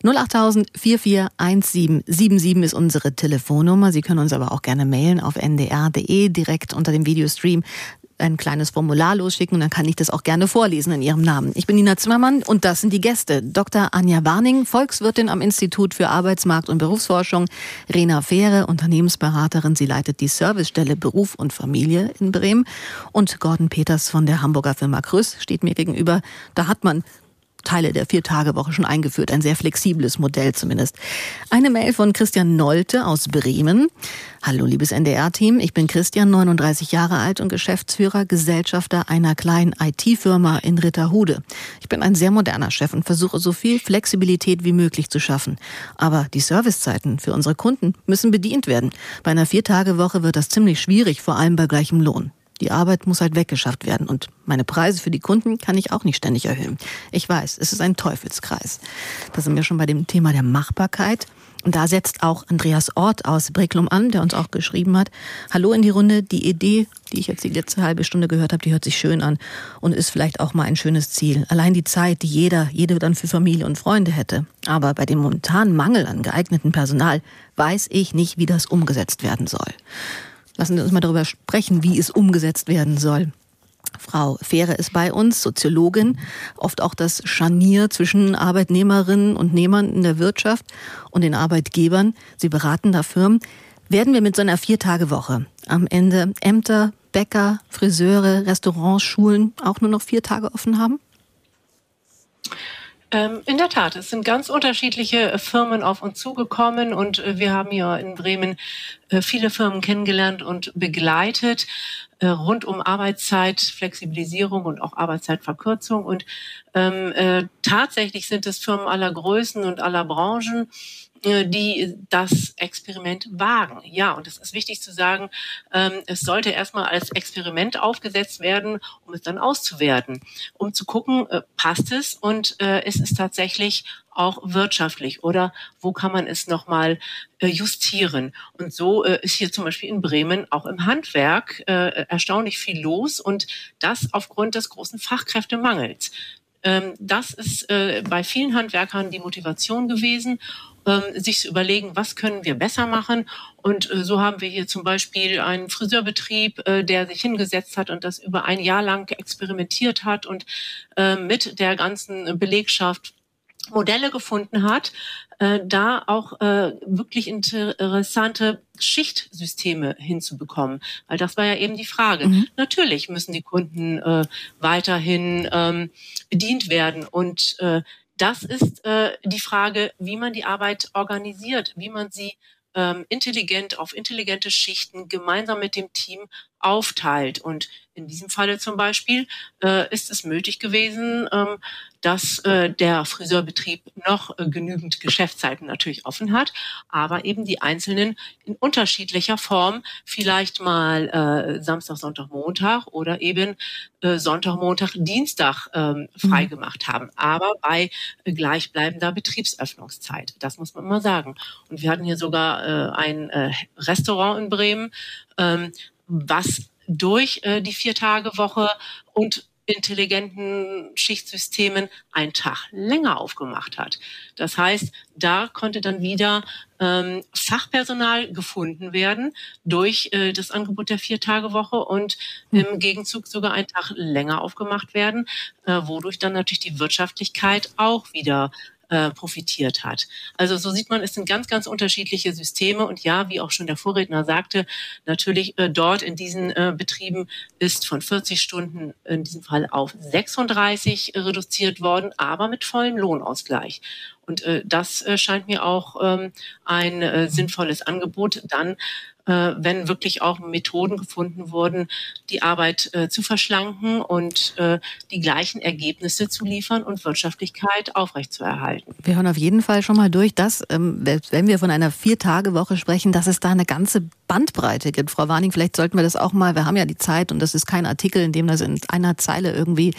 08000 441777 ist unsere Telefonnummer. Sie können uns aber auch gerne mailen auf ndr.de direkt unter dem Videostream ein kleines Formular losschicken und dann kann ich das auch gerne vorlesen in Ihrem Namen. Ich bin Nina Zimmermann und das sind die Gäste. Dr. Anja Warning, Volkswirtin am Institut für Arbeitsmarkt und Berufsforschung, Rena Fähre, Unternehmensberaterin, sie leitet die Servicestelle Beruf und Familie in Bremen und Gordon Peters von der Hamburger Firma Krüss steht mir gegenüber. Da hat man Teile der Vier-Tage-Woche schon eingeführt. Ein sehr flexibles Modell zumindest. Eine Mail von Christian Nolte aus Bremen. Hallo, liebes NDR-Team. Ich bin Christian, 39 Jahre alt und Geschäftsführer, Gesellschafter einer kleinen IT-Firma in Ritterhude. Ich bin ein sehr moderner Chef und versuche so viel Flexibilität wie möglich zu schaffen. Aber die Servicezeiten für unsere Kunden müssen bedient werden. Bei einer Vier-Tage-Woche wird das ziemlich schwierig, vor allem bei gleichem Lohn. Die Arbeit muss halt weggeschafft werden und meine Preise für die Kunden kann ich auch nicht ständig erhöhen. Ich weiß, es ist ein Teufelskreis. Da sind wir schon bei dem Thema der Machbarkeit. Und da setzt auch Andreas Ort aus Breklum an, der uns auch geschrieben hat. Hallo in die Runde. Die Idee, die ich jetzt die letzte halbe Stunde gehört habe, die hört sich schön an und ist vielleicht auch mal ein schönes Ziel. Allein die Zeit, die jeder, jede dann für Familie und Freunde hätte. Aber bei dem momentanen Mangel an geeignetem Personal weiß ich nicht, wie das umgesetzt werden soll. Lassen Sie uns mal darüber sprechen, wie es umgesetzt werden soll. Frau Fähre ist bei uns, Soziologin, oft auch das Scharnier zwischen Arbeitnehmerinnen und Nehmern in der Wirtschaft und den Arbeitgebern. Sie beraten da Firmen. Werden wir mit so einer Viertagewoche am Ende Ämter, Bäcker, Friseure, Restaurants, Schulen auch nur noch vier Tage offen haben? Ähm, in der Tat, es sind ganz unterschiedliche Firmen auf uns zugekommen und äh, wir haben hier in Bremen äh, viele Firmen kennengelernt und begleitet äh, rund um Arbeitszeit, Flexibilisierung und auch Arbeitszeitverkürzung. Und ähm, äh, tatsächlich sind es Firmen aller Größen und aller Branchen äh, die das Experiment wagen. Ja, und es ist wichtig zu sagen, ähm, es sollte erstmal als Experiment aufgesetzt werden, um es dann auszuwerten, um zu gucken, äh, passt es und äh, ist es tatsächlich auch wirtschaftlich oder wo kann man es nochmal äh, justieren. Und so äh, ist hier zum Beispiel in Bremen auch im Handwerk äh, erstaunlich viel los und das aufgrund des großen Fachkräftemangels. Ähm, das ist äh, bei vielen Handwerkern die Motivation gewesen sich zu überlegen, was können wir besser machen. Und äh, so haben wir hier zum Beispiel einen Friseurbetrieb, äh, der sich hingesetzt hat und das über ein Jahr lang experimentiert hat und äh, mit der ganzen Belegschaft Modelle gefunden hat, äh, da auch wirklich interessante Schichtsysteme hinzubekommen. Weil das war ja eben die Frage. Mhm. Natürlich müssen die Kunden weiterhin ähm, bedient werden und das ist äh, die Frage, wie man die Arbeit organisiert, wie man sie ähm, intelligent auf intelligente Schichten gemeinsam mit dem Team aufteilt. Und in diesem Falle zum Beispiel äh, ist es möglich gewesen, ähm, dass äh, der Friseurbetrieb noch äh, genügend Geschäftszeiten natürlich offen hat, aber eben die Einzelnen in unterschiedlicher Form vielleicht mal äh, Samstag, Sonntag, Montag oder eben äh, Sonntag, Montag, Dienstag ähm, mhm. freigemacht haben, aber bei gleichbleibender Betriebsöffnungszeit. Das muss man mal sagen. Und wir hatten hier sogar äh, ein äh, Restaurant in Bremen, ähm, was durch äh, die Vier-Tage-Woche und intelligenten Schichtsystemen einen Tag länger aufgemacht hat. Das heißt, da konnte dann wieder ähm, Fachpersonal gefunden werden durch äh, das Angebot der Vier-Tage-Woche und im Gegenzug sogar einen Tag länger aufgemacht werden, äh, wodurch dann natürlich die Wirtschaftlichkeit auch wieder äh, profitiert hat. Also so sieht man, es sind ganz, ganz unterschiedliche Systeme und ja, wie auch schon der Vorredner sagte, natürlich äh, dort in diesen äh, Betrieben ist von 40 Stunden in diesem Fall auf 36 reduziert worden, aber mit vollem Lohnausgleich. Und äh, das äh, scheint mir auch ähm, ein sinnvolles Angebot dann wenn wirklich auch Methoden gefunden wurden, die Arbeit äh, zu verschlanken und äh, die gleichen Ergebnisse zu liefern und Wirtschaftlichkeit aufrechtzuerhalten. Wir hören auf jeden Fall schon mal durch, dass, ähm, wenn wir von einer Vier-Tage-Woche sprechen, dass es da eine ganze Bandbreite gibt. Frau Warning, vielleicht sollten wir das auch mal, wir haben ja die Zeit und das ist kein Artikel, in dem das in einer Zeile irgendwie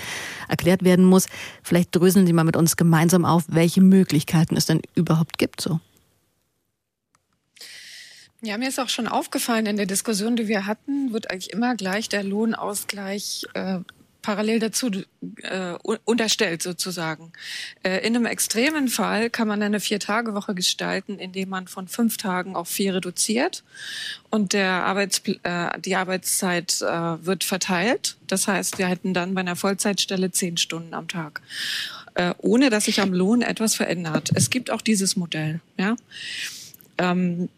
erklärt werden muss. Vielleicht dröseln Sie mal mit uns gemeinsam auf, welche Möglichkeiten es denn überhaupt gibt so. Ja, mir ist auch schon aufgefallen, in der Diskussion, die wir hatten, wird eigentlich immer gleich der Lohnausgleich äh, parallel dazu äh, unterstellt sozusagen. Äh, in einem extremen Fall kann man eine Vier-Tage-Woche gestalten, indem man von fünf Tagen auf vier reduziert und der Arbeits äh, die Arbeitszeit äh, wird verteilt. Das heißt, wir hätten dann bei einer Vollzeitstelle zehn Stunden am Tag, äh, ohne dass sich am Lohn etwas verändert. Es gibt auch dieses Modell. Ja. Ähm,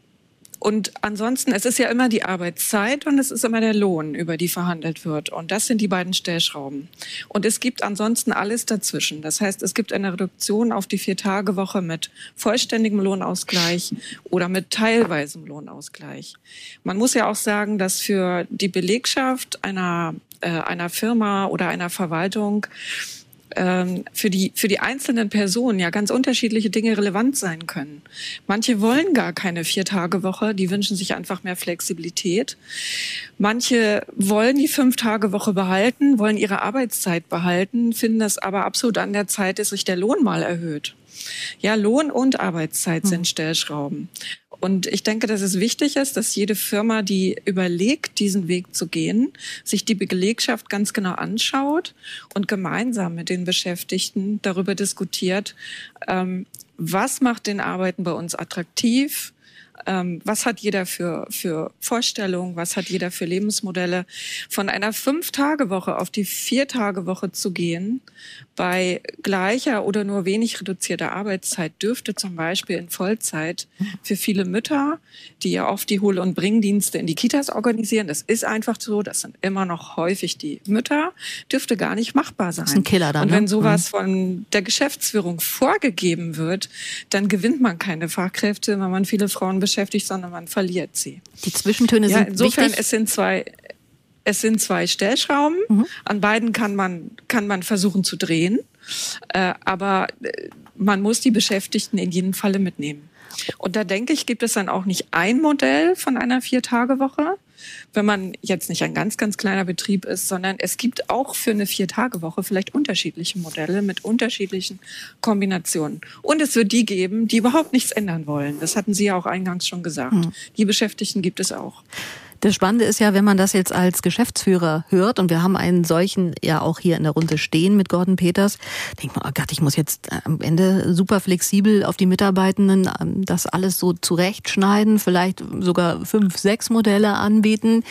und ansonsten, es ist ja immer die Arbeitszeit und es ist immer der Lohn, über die verhandelt wird. Und das sind die beiden Stellschrauben. Und es gibt ansonsten alles dazwischen. Das heißt, es gibt eine Reduktion auf die Vier-Tage-Woche mit vollständigem Lohnausgleich oder mit teilweisem Lohnausgleich. Man muss ja auch sagen, dass für die Belegschaft einer, äh, einer Firma oder einer Verwaltung ähm, für die für die einzelnen Personen ja ganz unterschiedliche Dinge relevant sein können. Manche wollen gar keine Vier-Tage-Woche, die wünschen sich einfach mehr Flexibilität. Manche wollen die Fünf-Tage-Woche behalten, wollen ihre Arbeitszeit behalten, finden es aber absolut an der Zeit, dass sich der Lohn mal erhöht. Ja, Lohn und Arbeitszeit sind hm. Stellschrauben. Und ich denke, dass es wichtig ist, dass jede Firma, die überlegt, diesen Weg zu gehen, sich die Belegschaft ganz genau anschaut und gemeinsam mit den Beschäftigten darüber diskutiert, ähm, was macht den Arbeiten bei uns attraktiv, Ähm, was hat jeder für, für Vorstellungen? Was hat jeder für Lebensmodelle? Von einer Fünf-Tage-Woche auf die Vier-Tage-Woche zu gehen, bei gleicher oder nur wenig reduzierter Arbeitszeit dürfte zum Beispiel in Vollzeit für viele Mütter, die ja oft die Hol- und Bringdienste in die Kitas organisieren, das ist einfach so, das sind immer noch häufig die Mütter, dürfte gar nicht machbar sein. Das ist ein Killer dann. Und wenn ne? sowas von der Geschäftsführung vorgegeben wird, dann gewinnt man keine Fachkräfte, wenn man viele Frauen beschäftigt, sondern man verliert sie. Die Zwischentöne Ja, sind insofern, wichtig. es sind zwei, es sind zwei Stellschrauben. An beiden kann man, kann man versuchen zu drehen. Äh, aber äh, man muss die Beschäftigten in jedem Falle mitnehmen. Und da denke ich, gibt es dann auch nicht ein Modell von einer Vier-Tage-Woche, wenn man jetzt nicht ein ganz, ganz kleiner Betrieb ist, sondern es gibt auch für eine Vier-Tage-Woche vielleicht unterschiedliche Modelle mit unterschiedlichen Kombinationen. Und es wird die geben, die überhaupt nichts ändern wollen. Das hatten Sie ja auch eingangs schon gesagt. Die Beschäftigten gibt es auch. Das Spannende ist ja, wenn man das jetzt als Geschäftsführer hört, und wir haben einen solchen ja auch hier in der Runde stehen mit Gordon Peters, denkt man, oh Gott, ich muss jetzt äh, am Ende super flexibel auf die Mitarbeitenden ähm, das alles so zurechtschneiden, vielleicht sogar fünf, sechs Modelle anbieten.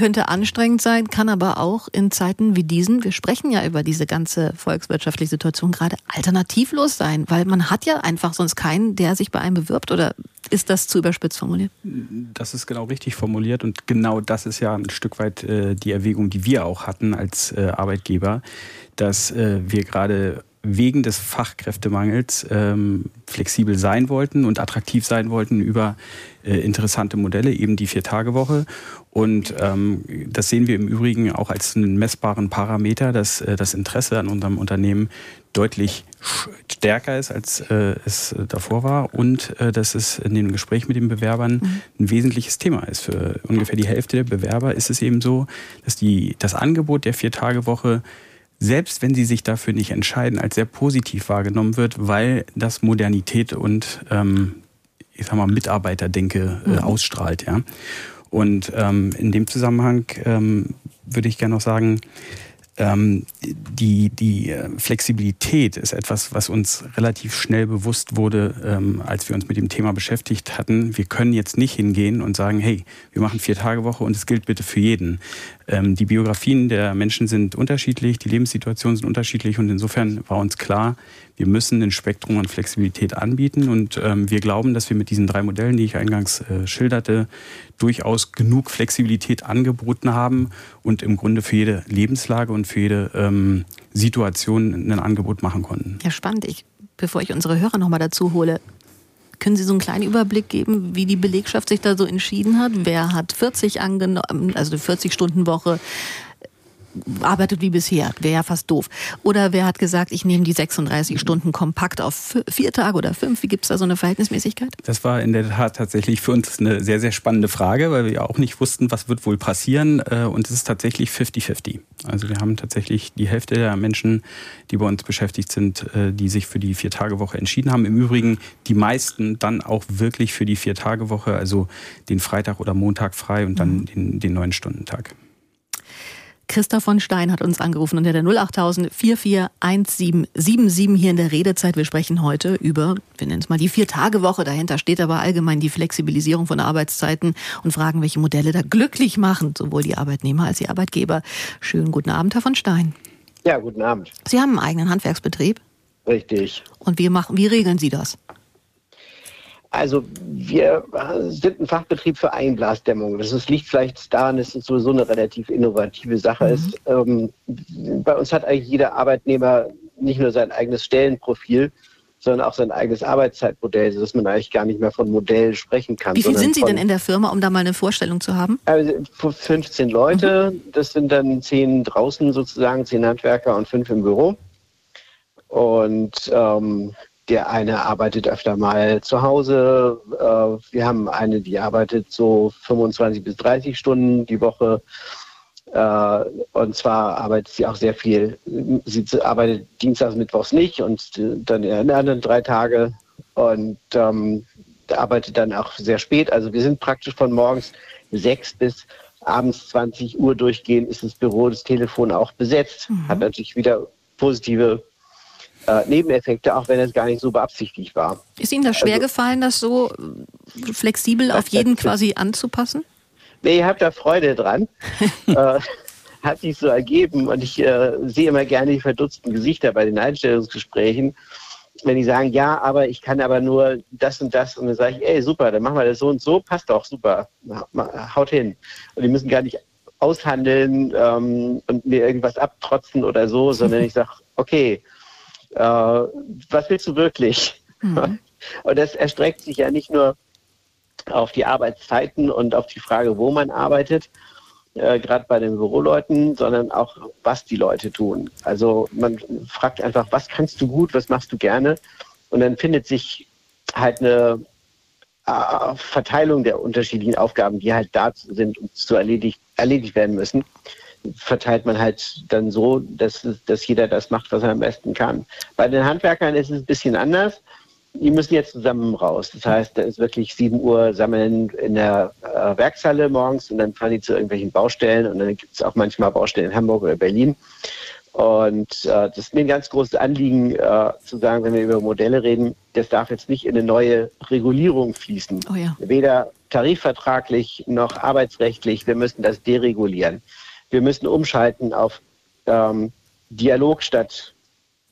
Könnte anstrengend sein, kann aber auch in Zeiten wie diesen, wir sprechen ja über diese ganze volkswirtschaftliche Situation, gerade alternativlos sein, weil man hat ja einfach sonst keinen, der sich bei einem bewirbt oder ist das zu überspitzt formuliert? Das ist genau richtig formuliert und genau das ist ja ein Stück weit äh, die Erwägung, die wir auch hatten als äh, Arbeitgeber, dass äh, wir gerade wegen des Fachkräftemangels ähm, flexibel sein wollten und attraktiv sein wollten über äh, interessante Modelle, eben die Vier-Tage-Woche. Und ähm, das sehen wir im Übrigen auch als einen messbaren Parameter, dass äh, das Interesse an unserem Unternehmen deutlich stärker ist, als äh, es davor war und äh, dass es in dem Gespräch mit den Bewerbern ein wesentliches Thema ist. Für ungefähr die Hälfte der Bewerber ist es eben so, dass die, das Angebot der Vier-Tage-Woche selbst wenn sie sich dafür nicht entscheiden, als sehr positiv wahrgenommen wird, weil das Modernität und ähm, ich sag mal Mitarbeiterdenke äh, ausstrahlt, ja. Und ähm, in dem Zusammenhang ähm, würde ich gerne noch sagen, ähm, die, die äh, Flexibilität ist etwas, was uns relativ schnell bewusst wurde, ähm, als wir uns mit dem Thema beschäftigt hatten. Wir können jetzt nicht hingehen und sagen, hey, wir machen vier Tage Woche und es gilt bitte für jeden. Ähm, die Biografien der Menschen sind unterschiedlich, die Lebenssituationen sind unterschiedlich und insofern war uns klar, wir müssen ein Spektrum an Flexibilität anbieten und ähm, wir glauben, dass wir mit diesen drei Modellen, die ich eingangs äh, schilderte, durchaus genug Flexibilität angeboten haben und im Grunde für jede Lebenslage und für jede ähm, Situation ein Angebot machen konnten. Ja, spannend. Ich, bevor ich unsere Hörer nochmal dazu hole, können Sie so einen kleinen Überblick geben, wie die Belegschaft sich da so entschieden hat? Wer hat 40 angenommen, also 40 Stunden Woche? Arbeitet wie bisher, wäre ja fast doof. Oder wer hat gesagt, ich nehme die 36 Stunden kompakt auf vier Tage oder fünf? Wie gibt es da so eine Verhältnismäßigkeit? Das war in der Tat tatsächlich für uns eine sehr, sehr spannende Frage, weil wir ja auch nicht wussten, was wird wohl passieren. Äh, Und es ist tatsächlich 50-50. Also wir haben tatsächlich die Hälfte der Menschen, die bei uns beschäftigt sind, äh, die sich für die Vier-Tage-Woche entschieden haben. Im Übrigen die meisten dann auch wirklich für die Vier-Tage-Woche, also den Freitag oder Montag frei und dann den, den neun-Stunden-Tag. Christoph von Stein hat uns angerufen unter der 08000 441777 hier in der Redezeit. Wir sprechen heute über, wir nennen es mal die Vier-Tage-Woche. Dahinter steht aber allgemein die Flexibilisierung von Arbeitszeiten und fragen, welche Modelle da glücklich machen, sowohl die Arbeitnehmer als die Arbeitgeber. Schönen guten Abend, Herr von Stein. Ja, guten Abend. Sie haben einen eigenen Handwerksbetrieb. Richtig. Und wie, machen, wie regeln Sie das? Also wir sind ein Fachbetrieb für Einglasdämmung. Das ist, liegt vielleicht daran, dass es sowieso eine relativ innovative Sache Mhm. ist. Ähm, bei uns hat eigentlich jeder Arbeitnehmer nicht nur sein eigenes Stellenprofil, sondern auch sein eigenes Arbeitszeitmodell, sodass man eigentlich gar nicht mehr von Modell sprechen kann. Wie viel sind Sie denn in der Firma, um da mal eine Vorstellung zu haben? Also 15 Leute, das sind dann 10 draußen sozusagen, 10 Handwerker und 5 im Büro. Und ähm, der eine arbeitet öfter mal zu Hause. Äh, wir haben eine, die arbeitet so 25 bis 30 Stunden die Woche. Äh, und zwar arbeitet sie auch sehr viel. Sie arbeitet Dienstags, Mittwochs nicht und dann in den anderen drei Tage. Und ähm, arbeitet dann auch sehr spät. Also wir sind praktisch von morgens sechs bis abends 20 Uhr durchgehend ist das Büro, das Telefon auch besetzt. Hat natürlich wieder positive äh, Nebeneffekte, auch wenn es gar nicht so beabsichtigt war. Ist Ihnen das schwer Also- gefallen, das so flexibel auf jeden quasi anzupassen? Nee, ihr habt da Freude dran. äh, hat sich so ergeben und ich äh, sehe immer gerne die verdutzten Gesichter bei den Einstellungsgesprächen wenn die sagen, ja, aber ich kann aber nur das und das und dann sage ich, ey, super, dann machen wir das so und so, passt doch, super, haut hin. Und die müssen gar nicht aushandeln ähm, und mir irgendwas abtrotzen oder so, sondern ich sage, okay, äh, was willst du wirklich? Mhm. Und das erstreckt sich ja nicht nur auf die Arbeitszeiten und auf die Frage, wo man arbeitet, äh, gerade bei den Büroleuten, sondern auch, was die Leute tun. Also man fragt einfach, was kannst du gut, was machst du gerne? Und dann findet sich halt eine äh, Verteilung der unterschiedlichen Aufgaben, die halt da sind und zu erledigt, erledigt werden müssen verteilt man halt dann so, dass, dass jeder das macht, was er am besten kann. Bei den Handwerkern ist es ein bisschen anders die müssen jetzt zusammen raus. Das heißt, da ist wirklich 7 Uhr sammeln in der äh, Werkshalle morgens und dann fahren die zu irgendwelchen Baustellen und dann gibt es auch manchmal Baustellen in Hamburg oder Berlin. Und äh, das ist mir ein ganz großes Anliegen äh, zu sagen, wenn wir über Modelle reden, das darf jetzt nicht in eine neue Regulierung fließen. Oh ja. Weder tarifvertraglich noch arbeitsrechtlich. Wir müssen das deregulieren. Wir müssen umschalten auf ähm, Dialog statt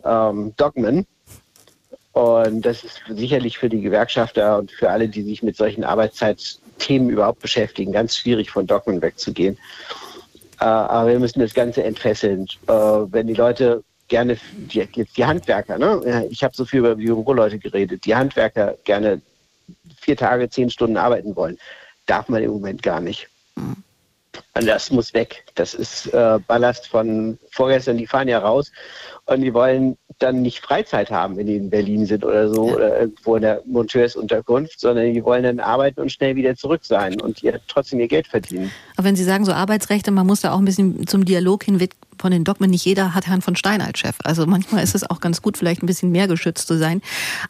ähm, Dogmen. Und das ist sicherlich für die Gewerkschafter und für alle, die sich mit solchen Arbeitszeitthemen überhaupt beschäftigen, ganz schwierig von Dogmen wegzugehen. Äh, aber wir müssen das Ganze entfesseln. Äh, wenn die Leute gerne, die, jetzt die Handwerker, ne? ich habe so viel über die Büroleute geredet, die Handwerker gerne vier Tage, zehn Stunden arbeiten wollen, darf man im Moment gar nicht. Das muss weg. Das ist äh, Ballast von vorgestern, die fahren ja raus und die wollen dann nicht Freizeit haben, wenn die in Berlin sind oder so ja. oder irgendwo in der Monteursunterkunft, sondern die wollen dann arbeiten und schnell wieder zurück sein und ihr trotzdem ihr Geld verdienen. Aber wenn Sie sagen, so Arbeitsrechte, man muss da auch ein bisschen zum Dialog hin von den Dogmen. Nicht jeder hat Herrn von Stein als Chef. Also manchmal ist es auch ganz gut, vielleicht ein bisschen mehr geschützt zu sein.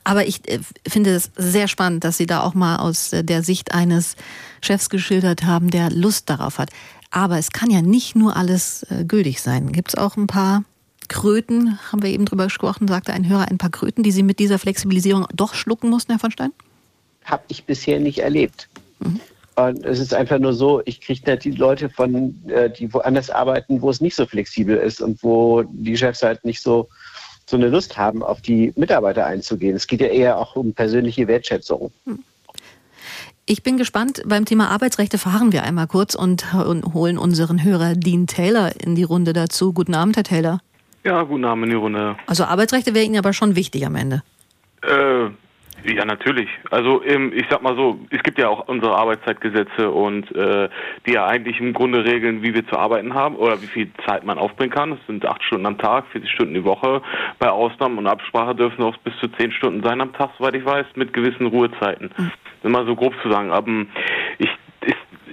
Aber ich äh, finde es sehr spannend, dass Sie da auch mal aus äh, der Sicht eines Chefs geschildert haben, der Lust darauf hat. Aber es kann ja nicht nur alles äh, gültig sein. Gibt es auch ein paar Kröten, haben wir eben drüber gesprochen, sagte ein Hörer, ein paar Kröten, die Sie mit dieser Flexibilisierung doch schlucken mussten, Herr von Stein? Habe ich bisher nicht erlebt. Mhm. Und es ist einfach nur so, ich kriege nicht die Leute von, äh, die woanders arbeiten, wo es nicht so flexibel ist und wo die Chefs halt nicht so, so eine Lust haben, auf die Mitarbeiter einzugehen. Es geht ja eher auch um persönliche Wertschätzung. Mhm. Ich bin gespannt. Beim Thema Arbeitsrechte fahren wir einmal kurz und holen unseren Hörer Dean Taylor in die Runde dazu. Guten Abend, Herr Taylor. Ja, guten Abend in die Runde. Also Arbeitsrechte wäre Ihnen aber schon wichtig am Ende. Äh, ja, natürlich. Also ähm, ich sag mal so, es gibt ja auch unsere Arbeitszeitgesetze und äh, die ja eigentlich im Grunde regeln, wie wir zu arbeiten haben oder wie viel Zeit man aufbringen kann. Das sind acht Stunden am Tag, 40 Stunden die Woche. Bei Ausnahmen und Absprache dürfen es auch bis zu zehn Stunden sein am Tag, soweit ich weiß, mit gewissen Ruhezeiten. Mhm. Immer so grob zu sagen. Aber ich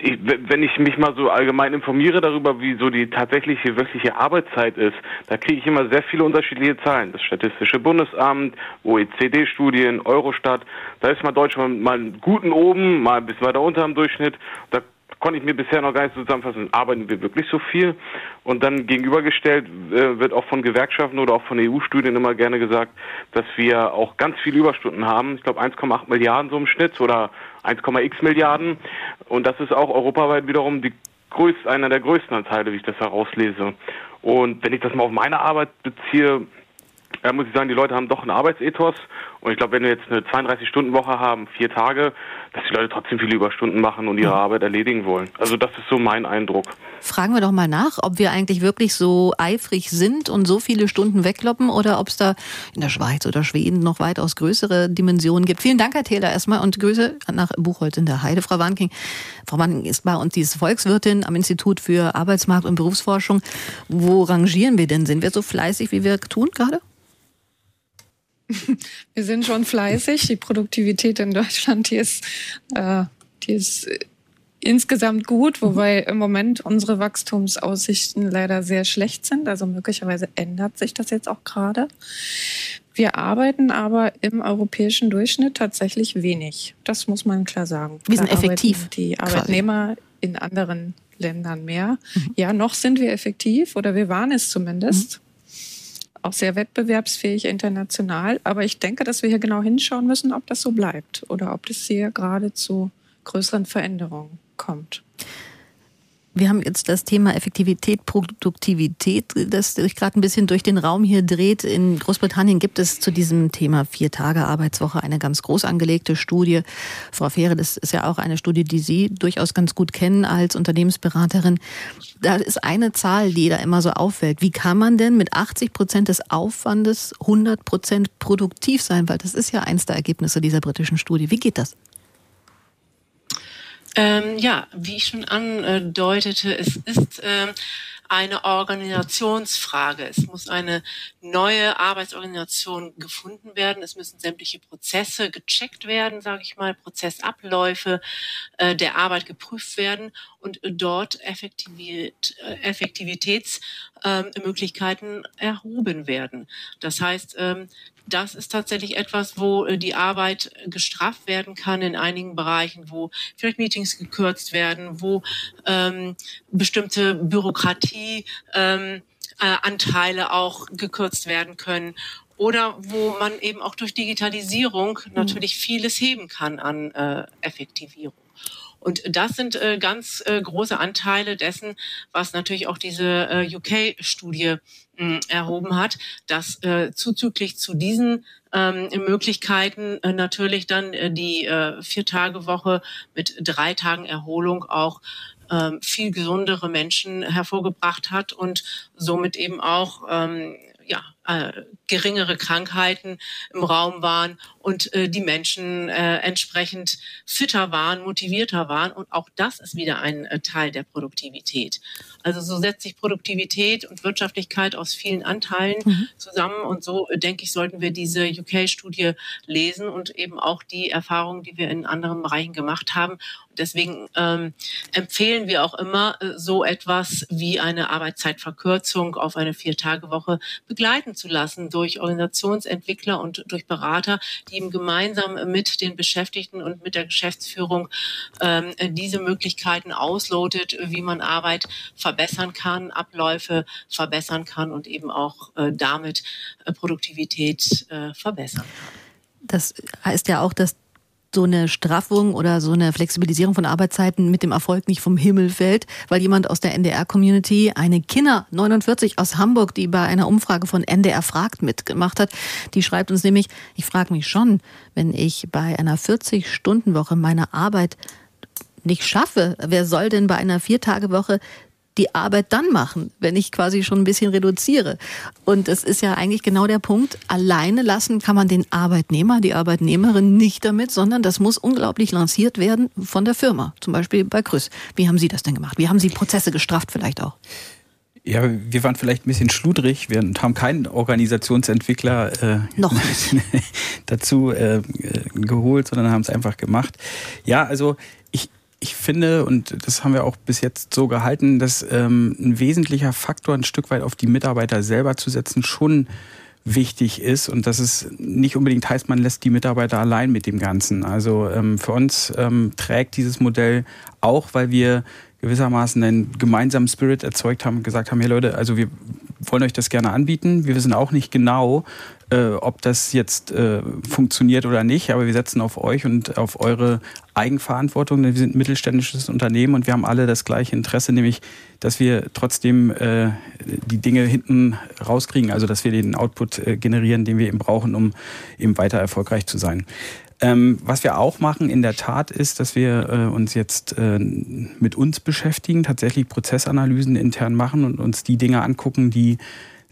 ich, wenn ich mich mal so allgemein informiere darüber, wie so die tatsächliche wöchentliche Arbeitszeit ist, da kriege ich immer sehr viele unterschiedliche Zahlen. Das Statistische Bundesamt, OECD-Studien, Eurostat, da ist mal Deutschland mal einen guten oben, mal ein bisschen weiter unter im Durchschnitt. Da konnte ich mir bisher noch gar nicht zusammenfassen. Arbeiten wir wirklich so viel? Und dann gegenübergestellt äh, wird auch von Gewerkschaften oder auch von EU-Studien immer gerne gesagt, dass wir auch ganz viele Überstunden haben. Ich glaube 1,8 Milliarden so im Schnitt oder 1,x Milliarden. Und das ist auch europaweit wiederum die größte, einer der größten Anteile, wie ich das herauslese. Und wenn ich das mal auf meine Arbeit beziehe, muss ich sagen, die Leute haben doch einen Arbeitsethos. Und ich glaube, wenn wir jetzt eine 32-Stunden-Woche haben, vier Tage, dass die Leute trotzdem viele Überstunden machen und ihre mhm. Arbeit erledigen wollen. Also das ist so mein Eindruck. Fragen wir doch mal nach, ob wir eigentlich wirklich so eifrig sind und so viele Stunden wegkloppen oder ob es da in der Schweiz oder Schweden noch weitaus größere Dimensionen gibt. Vielen Dank, Herr Taylor, erstmal und Grüße nach Buchholz in der Heide. Frau Wanking, Frau Wanking ist bei uns diese Volkswirtin am Institut für Arbeitsmarkt und Berufsforschung. Wo rangieren wir denn? Sind wir so fleißig, wie wir tun gerade? Wir sind schon fleißig. Die Produktivität in Deutschland, die ist, äh, die ist insgesamt gut, wobei im Moment unsere Wachstumsaussichten leider sehr schlecht sind. Also möglicherweise ändert sich das jetzt auch gerade. Wir arbeiten aber im europäischen Durchschnitt tatsächlich wenig. Das muss man klar sagen. Wir sind effektiv. Die Arbeitnehmer in anderen Ländern mehr. Mhm. Ja, noch sind wir effektiv oder wir waren es zumindest. Mhm. Auch sehr wettbewerbsfähig international. Aber ich denke, dass wir hier genau hinschauen müssen, ob das so bleibt oder ob das hier gerade zu größeren Veränderungen kommt. Wir haben jetzt das Thema Effektivität, Produktivität, das sich gerade ein bisschen durch den Raum hier dreht. In Großbritannien gibt es zu diesem Thema vier Tage Arbeitswoche eine ganz groß angelegte Studie. Frau Fehre, das ist ja auch eine Studie, die Sie durchaus ganz gut kennen als Unternehmensberaterin. Da ist eine Zahl, die da immer so auffällt. Wie kann man denn mit 80 Prozent des Aufwandes 100 Prozent produktiv sein? Weil das ist ja eins der Ergebnisse dieser britischen Studie. Wie geht das? Ähm, ja, wie ich schon andeutete, es ist ähm, eine Organisationsfrage. Es muss eine neue Arbeitsorganisation gefunden werden. Es müssen sämtliche Prozesse gecheckt werden, sage ich mal, Prozessabläufe äh, der Arbeit geprüft werden und dort Effektivität, äh, Effektivitätsmöglichkeiten ähm, erhoben werden. Das heißt, ähm, das ist tatsächlich etwas, wo äh, die Arbeit gestrafft werden kann in einigen Bereichen, wo vielleicht Meetings gekürzt werden, wo ähm, bestimmte Bürokratie ähm, äh, Anteile auch gekürzt werden können oder wo man eben auch durch Digitalisierung mhm. natürlich vieles heben kann an äh, Effektivierung. Und das sind äh, ganz äh, große Anteile dessen, was natürlich auch diese äh, UK-Studie äh, erhoben hat, dass äh, zuzüglich zu diesen ähm, Möglichkeiten äh, natürlich dann äh, die äh, Vier-Tage-Woche mit drei Tagen Erholung auch ähm, viel gesundere Menschen hervorgebracht hat und somit eben auch ähm, äh, geringere Krankheiten im Raum waren und äh, die Menschen äh, entsprechend fitter waren, motivierter waren. Und auch das ist wieder ein äh, Teil der Produktivität. Also so setzt sich Produktivität und Wirtschaftlichkeit aus vielen Anteilen mhm. zusammen. Und so, äh, denke ich, sollten wir diese UK-Studie lesen und eben auch die Erfahrungen, die wir in anderen Bereichen gemacht haben. Deswegen ähm, empfehlen wir auch immer, äh, so etwas wie eine Arbeitszeitverkürzung auf eine Vier-Tage-Woche begleiten zu lassen durch Organisationsentwickler und durch Berater, die eben gemeinsam mit den Beschäftigten und mit der Geschäftsführung ähm, diese Möglichkeiten auslotet, wie man Arbeit verbessern kann, Abläufe verbessern kann und eben auch äh, damit äh, Produktivität äh, verbessern kann. Das heißt ja auch, dass so eine Straffung oder so eine Flexibilisierung von Arbeitszeiten mit dem Erfolg nicht vom Himmel fällt, weil jemand aus der NDR-Community, eine Kinner 49 aus Hamburg, die bei einer Umfrage von NDR fragt mitgemacht hat, die schreibt uns nämlich, ich frage mich schon, wenn ich bei einer 40-Stunden-Woche meine Arbeit nicht schaffe, wer soll denn bei einer Viertagewoche die Arbeit dann machen, wenn ich quasi schon ein bisschen reduziere. Und das ist ja eigentlich genau der Punkt. Alleine lassen kann man den Arbeitnehmer, die Arbeitnehmerin nicht damit, sondern das muss unglaublich lanciert werden von der Firma. Zum Beispiel bei Grüß. Wie haben Sie das denn gemacht? Wie haben Sie Prozesse gestrafft vielleicht auch? Ja, wir waren vielleicht ein bisschen schludrig. Wir haben keinen Organisationsentwickler äh, Noch. dazu äh, geholt, sondern haben es einfach gemacht. Ja, also ich finde, und das haben wir auch bis jetzt so gehalten, dass ähm, ein wesentlicher Faktor ein Stück weit auf die Mitarbeiter selber zu setzen schon wichtig ist und dass es nicht unbedingt heißt, man lässt die Mitarbeiter allein mit dem Ganzen. Also ähm, für uns ähm, trägt dieses Modell auch, weil wir gewissermaßen einen gemeinsamen Spirit erzeugt haben, gesagt haben, hey Leute, also wir wollen euch das gerne anbieten. Wir wissen auch nicht genau, äh, ob das jetzt äh, funktioniert oder nicht, aber wir setzen auf euch und auf eure Eigenverantwortung. Wir sind ein mittelständisches Unternehmen und wir haben alle das gleiche Interesse, nämlich, dass wir trotzdem äh, die Dinge hinten rauskriegen, also dass wir den Output äh, generieren, den wir eben brauchen, um eben weiter erfolgreich zu sein. Ähm, was wir auch machen in der Tat ist, dass wir äh, uns jetzt äh, mit uns beschäftigen, tatsächlich Prozessanalysen intern machen und uns die Dinge angucken, die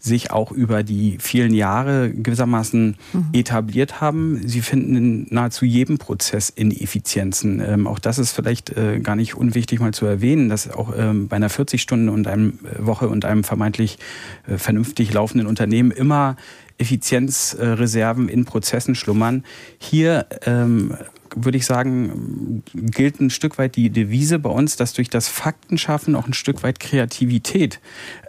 sich auch über die vielen Jahre gewissermaßen mhm. etabliert haben. Sie finden in nahezu jedem Prozess Ineffizienzen. Ähm, auch das ist vielleicht äh, gar nicht unwichtig mal zu erwähnen, dass auch ähm, bei einer 40 Stunden und einem äh, Woche und einem vermeintlich äh, vernünftig laufenden Unternehmen immer Effizienzreserven in Prozessen schlummern. Hier ähm, würde ich sagen, gilt ein Stück weit die Devise bei uns, dass durch das Faktenschaffen auch ein Stück weit Kreativität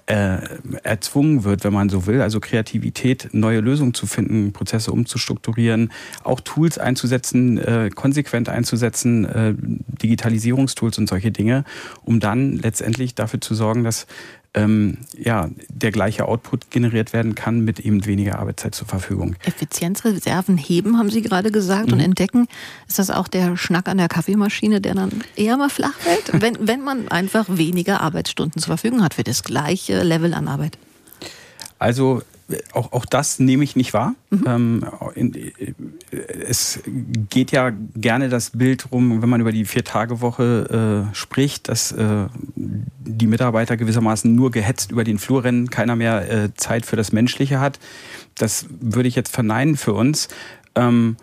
äh, erzwungen wird, wenn man so will. Also Kreativität, neue Lösungen zu finden, Prozesse umzustrukturieren, auch Tools einzusetzen, äh, konsequent einzusetzen, äh, Digitalisierungstools und solche Dinge, um dann letztendlich dafür zu sorgen, dass ähm, ja, der gleiche Output generiert werden kann mit eben weniger Arbeitszeit zur Verfügung. Effizienzreserven heben, haben Sie gerade gesagt, mhm. und entdecken. Ist das auch der Schnack an der Kaffeemaschine, der dann eher mal flach fällt, wenn, wenn man einfach weniger Arbeitsstunden zur Verfügung hat für das gleiche Level an Arbeit? Also auch, auch das nehme ich nicht wahr. Mhm. Ähm, in, es geht ja gerne das Bild rum, wenn man über die Vier-Tage-Woche äh, spricht, dass äh, die Mitarbeiter gewissermaßen nur gehetzt über den Flur rennen, keiner mehr äh, Zeit für das Menschliche hat. Das würde ich jetzt verneinen für uns. Ähm,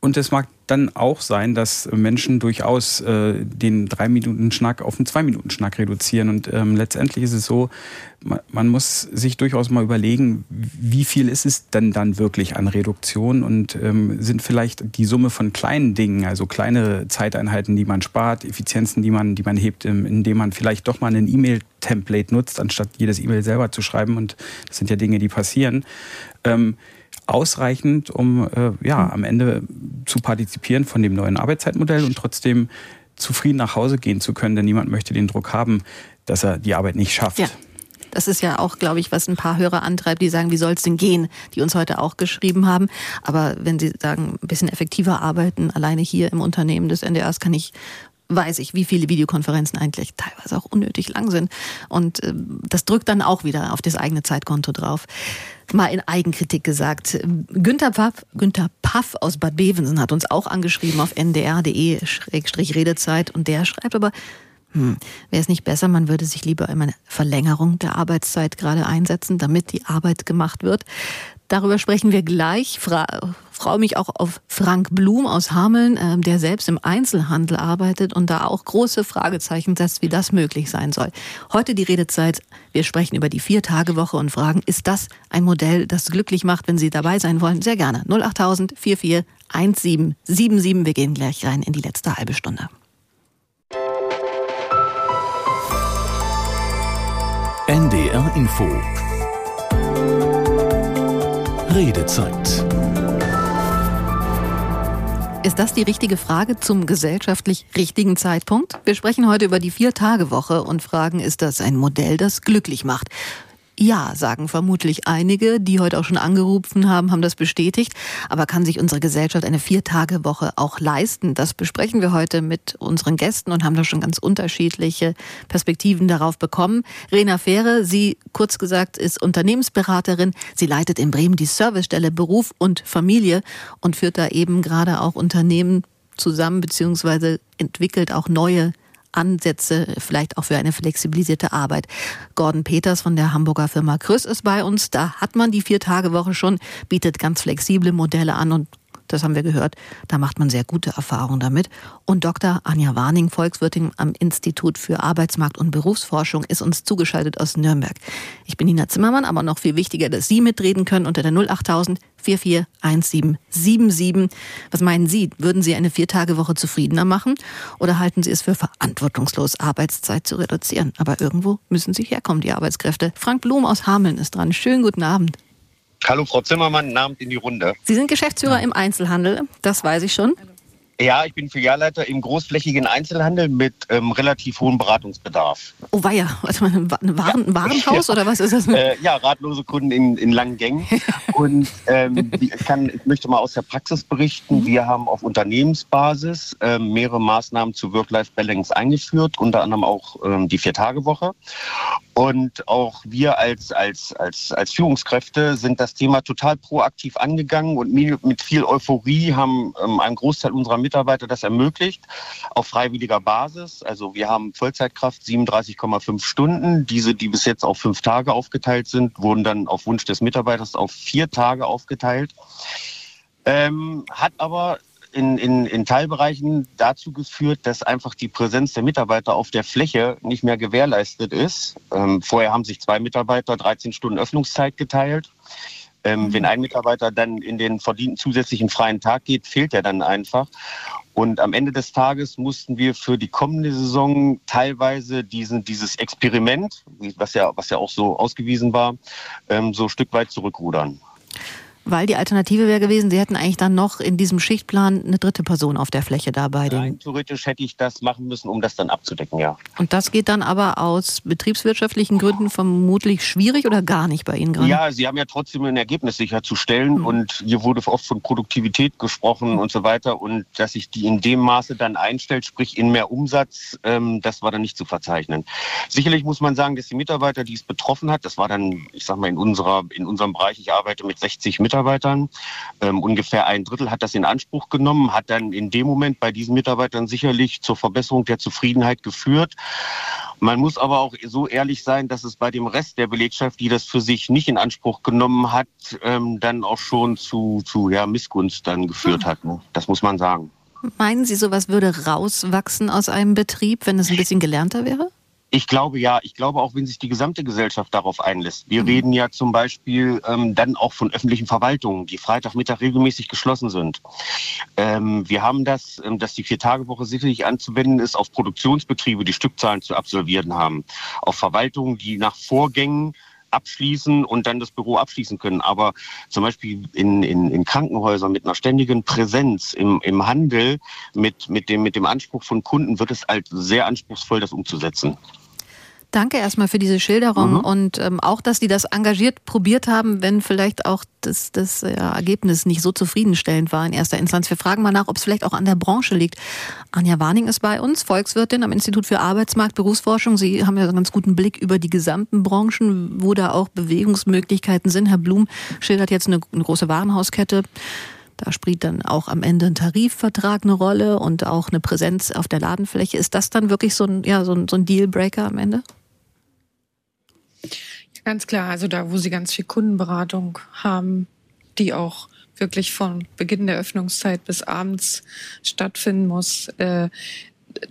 und es mag dann auch sein, dass Menschen durchaus äh, den drei Minuten Schnack auf einen zwei Minuten Schnack reduzieren. Und ähm, letztendlich ist es so, man, man, muss sich durchaus mal überlegen, wie viel ist es denn dann wirklich an Reduktion und ähm, sind vielleicht die Summe von kleinen Dingen, also kleine Zeiteinheiten, die man spart, Effizienzen, die man, die man hebt, indem man vielleicht doch mal einen E-Mail-Template nutzt, anstatt jedes E-Mail selber zu schreiben. Und das sind ja Dinge, die passieren. Ähm, ausreichend, um äh, ja, am Ende zu partizipieren von dem neuen Arbeitszeitmodell und trotzdem zufrieden nach Hause gehen zu können, denn niemand möchte den Druck haben, dass er die Arbeit nicht schafft. Ja. Das ist ja auch, glaube ich, was ein paar Hörer antreibt, die sagen, wie soll es denn gehen, die uns heute auch geschrieben haben. Aber wenn sie sagen, ein bisschen effektiver arbeiten, alleine hier im Unternehmen des NDRs kann ich weiß ich, wie viele Videokonferenzen eigentlich teilweise auch unnötig lang sind. Und äh, das drückt dann auch wieder auf das eigene Zeitkonto drauf. Mal in Eigenkritik gesagt. Günther Paff, Günther Paff aus Bad Bevensen hat uns auch angeschrieben auf ndr.de-redezeit und der schreibt aber, hm, wäre es nicht besser, man würde sich lieber eine Verlängerung der Arbeitszeit gerade einsetzen, damit die Arbeit gemacht wird. Darüber sprechen wir gleich. Fra freue mich auch auf Frank Blum aus Hameln, äh, der selbst im Einzelhandel arbeitet und da auch große Fragezeichen setzt, wie das möglich sein soll. Heute die Redezeit. Wir sprechen über die Vier-Tage-Woche und fragen, ist das ein Modell, das glücklich macht, wenn Sie dabei sein wollen? Sehr gerne. 08000 44 1777. Wir gehen gleich rein in die letzte halbe Stunde. NDR Info Redezeit. Ist das die richtige Frage zum gesellschaftlich richtigen Zeitpunkt? Wir sprechen heute über die Vier-Tage-Woche und fragen, ist das ein Modell, das glücklich macht? Ja, sagen vermutlich einige, die heute auch schon angerufen haben, haben das bestätigt. Aber kann sich unsere Gesellschaft eine Vier-Tage-Woche auch leisten? Das besprechen wir heute mit unseren Gästen und haben da schon ganz unterschiedliche Perspektiven darauf bekommen. Rena Fähre, sie kurz gesagt ist Unternehmensberaterin. Sie leitet in Bremen die Servicestelle Beruf und Familie und führt da eben gerade auch Unternehmen zusammen beziehungsweise entwickelt auch neue Ansätze vielleicht auch für eine flexibilisierte Arbeit. Gordon Peters von der Hamburger Firma Krüss ist bei uns. Da hat man die Vier-Tage-Woche schon, bietet ganz flexible Modelle an und das haben wir gehört. Da macht man sehr gute Erfahrungen damit. Und Dr. Anja Warning, Volkswirtin am Institut für Arbeitsmarkt- und Berufsforschung, ist uns zugeschaltet aus Nürnberg. Ich bin Nina Zimmermann, aber noch viel wichtiger, dass Sie mitreden können unter der 08000 441777. Was meinen Sie? Würden Sie eine Viertagewoche zufriedener machen? Oder halten Sie es für verantwortungslos, Arbeitszeit zu reduzieren? Aber irgendwo müssen Sie herkommen, die Arbeitskräfte. Frank Blum aus Hameln ist dran. Schönen guten Abend. Hallo Frau Zimmermann, Abend in die Runde. Sie sind Geschäftsführer ja. im Einzelhandel, das weiß ich schon. Ja, ich bin Filialleiter im großflächigen Einzelhandel mit ähm, relativ hohem Beratungsbedarf. Oh weia, warte mal, ein, Waren, ja. Warenhaus ja. oder was ist das? Äh, ja, ratlose Kunden in, in langen Gängen. Und ähm, ich, kann, ich möchte mal aus der Praxis berichten. Mhm. Wir haben auf Unternehmensbasis äh, mehrere Maßnahmen zu Work-Life-Balance eingeführt, unter anderem auch ähm, die Vier-Tage-Woche. Und auch wir als, als, als, als Führungskräfte sind das Thema total proaktiv angegangen und mit viel Euphorie haben ähm, einen Großteil unserer Mitarbeiter Mitarbeiter das ermöglicht, auf freiwilliger Basis. Also wir haben Vollzeitkraft 37,5 Stunden. Diese, die bis jetzt auf fünf Tage aufgeteilt sind, wurden dann auf Wunsch des Mitarbeiters auf vier Tage aufgeteilt. Ähm, hat aber in, in, in Teilbereichen dazu geführt, dass einfach die Präsenz der Mitarbeiter auf der Fläche nicht mehr gewährleistet ist. Ähm, vorher haben sich zwei Mitarbeiter 13 Stunden Öffnungszeit geteilt. Ähm, mhm. Wenn ein Mitarbeiter dann in den verdienten zusätzlichen freien Tag geht, fehlt er dann einfach. Und am Ende des Tages mussten wir für die kommende Saison teilweise diesen, dieses Experiment, was ja, was ja auch so ausgewiesen war, ähm, so ein Stück weit zurückrudern. Weil die Alternative wäre gewesen, Sie hätten eigentlich dann noch in diesem Schichtplan eine dritte Person auf der Fläche dabei. Rein theoretisch hätte ich das machen müssen, um das dann abzudecken, ja. Und das geht dann aber aus betriebswirtschaftlichen Gründen vermutlich schwierig oder gar nicht bei Ihnen gerade? Ja, Sie haben ja trotzdem ein Ergebnis sicherzustellen mhm. und hier wurde oft von Produktivität gesprochen und so weiter und dass sich die in dem Maße dann einstellt, sprich in mehr Umsatz, ähm, das war dann nicht zu verzeichnen. Sicherlich muss man sagen, dass die Mitarbeiter, die es betroffen hat, das war dann, ich sag mal, in unserer, in unserem Bereich, ich arbeite mit 60 Mitarbeitern, ähm, ungefähr ein Drittel hat das in Anspruch genommen, hat dann in dem Moment bei diesen Mitarbeitern sicherlich zur Verbesserung der Zufriedenheit geführt. Man muss aber auch so ehrlich sein, dass es bei dem Rest der Belegschaft, die das für sich nicht in Anspruch genommen hat, ähm, dann auch schon zu, zu ja, Missgunst dann geführt hat. Ne? Das muss man sagen. Meinen Sie, sowas würde rauswachsen aus einem Betrieb, wenn es ein bisschen gelernter wäre? Ich glaube ja. Ich glaube auch, wenn sich die gesamte Gesellschaft darauf einlässt. Wir mhm. reden ja zum Beispiel ähm, dann auch von öffentlichen Verwaltungen, die Freitagmittag regelmäßig geschlossen sind. Ähm, wir haben das, ähm, dass die Vier-Tage-Woche sicherlich anzuwenden ist auf Produktionsbetriebe, die Stückzahlen zu absolvieren haben, auf Verwaltungen, die nach Vorgängen abschließen und dann das Büro abschließen können. Aber zum Beispiel in, in, in Krankenhäusern mit einer ständigen Präsenz im, im Handel, mit, mit, dem, mit dem Anspruch von Kunden, wird es halt sehr anspruchsvoll, das umzusetzen. Danke erstmal für diese Schilderung mhm. und ähm, auch, dass die das engagiert probiert haben, wenn vielleicht auch das, das ja, Ergebnis nicht so zufriedenstellend war in erster Instanz. Wir fragen mal nach, ob es vielleicht auch an der Branche liegt. Anja Warning ist bei uns, Volkswirtin am Institut für Arbeitsmarkt, Berufsforschung. Sie haben ja einen ganz guten Blick über die gesamten Branchen, wo da auch Bewegungsmöglichkeiten sind. Herr Blum schildert jetzt eine, eine große Warenhauskette. Da spielt dann auch am Ende ein Tarifvertrag eine Rolle und auch eine Präsenz auf der Ladenfläche. Ist das dann wirklich so ein, ja, so ein, so ein Dealbreaker am Ende? Ganz klar, also da, wo Sie ganz viel Kundenberatung haben, die auch wirklich von Beginn der Öffnungszeit bis abends stattfinden muss, äh,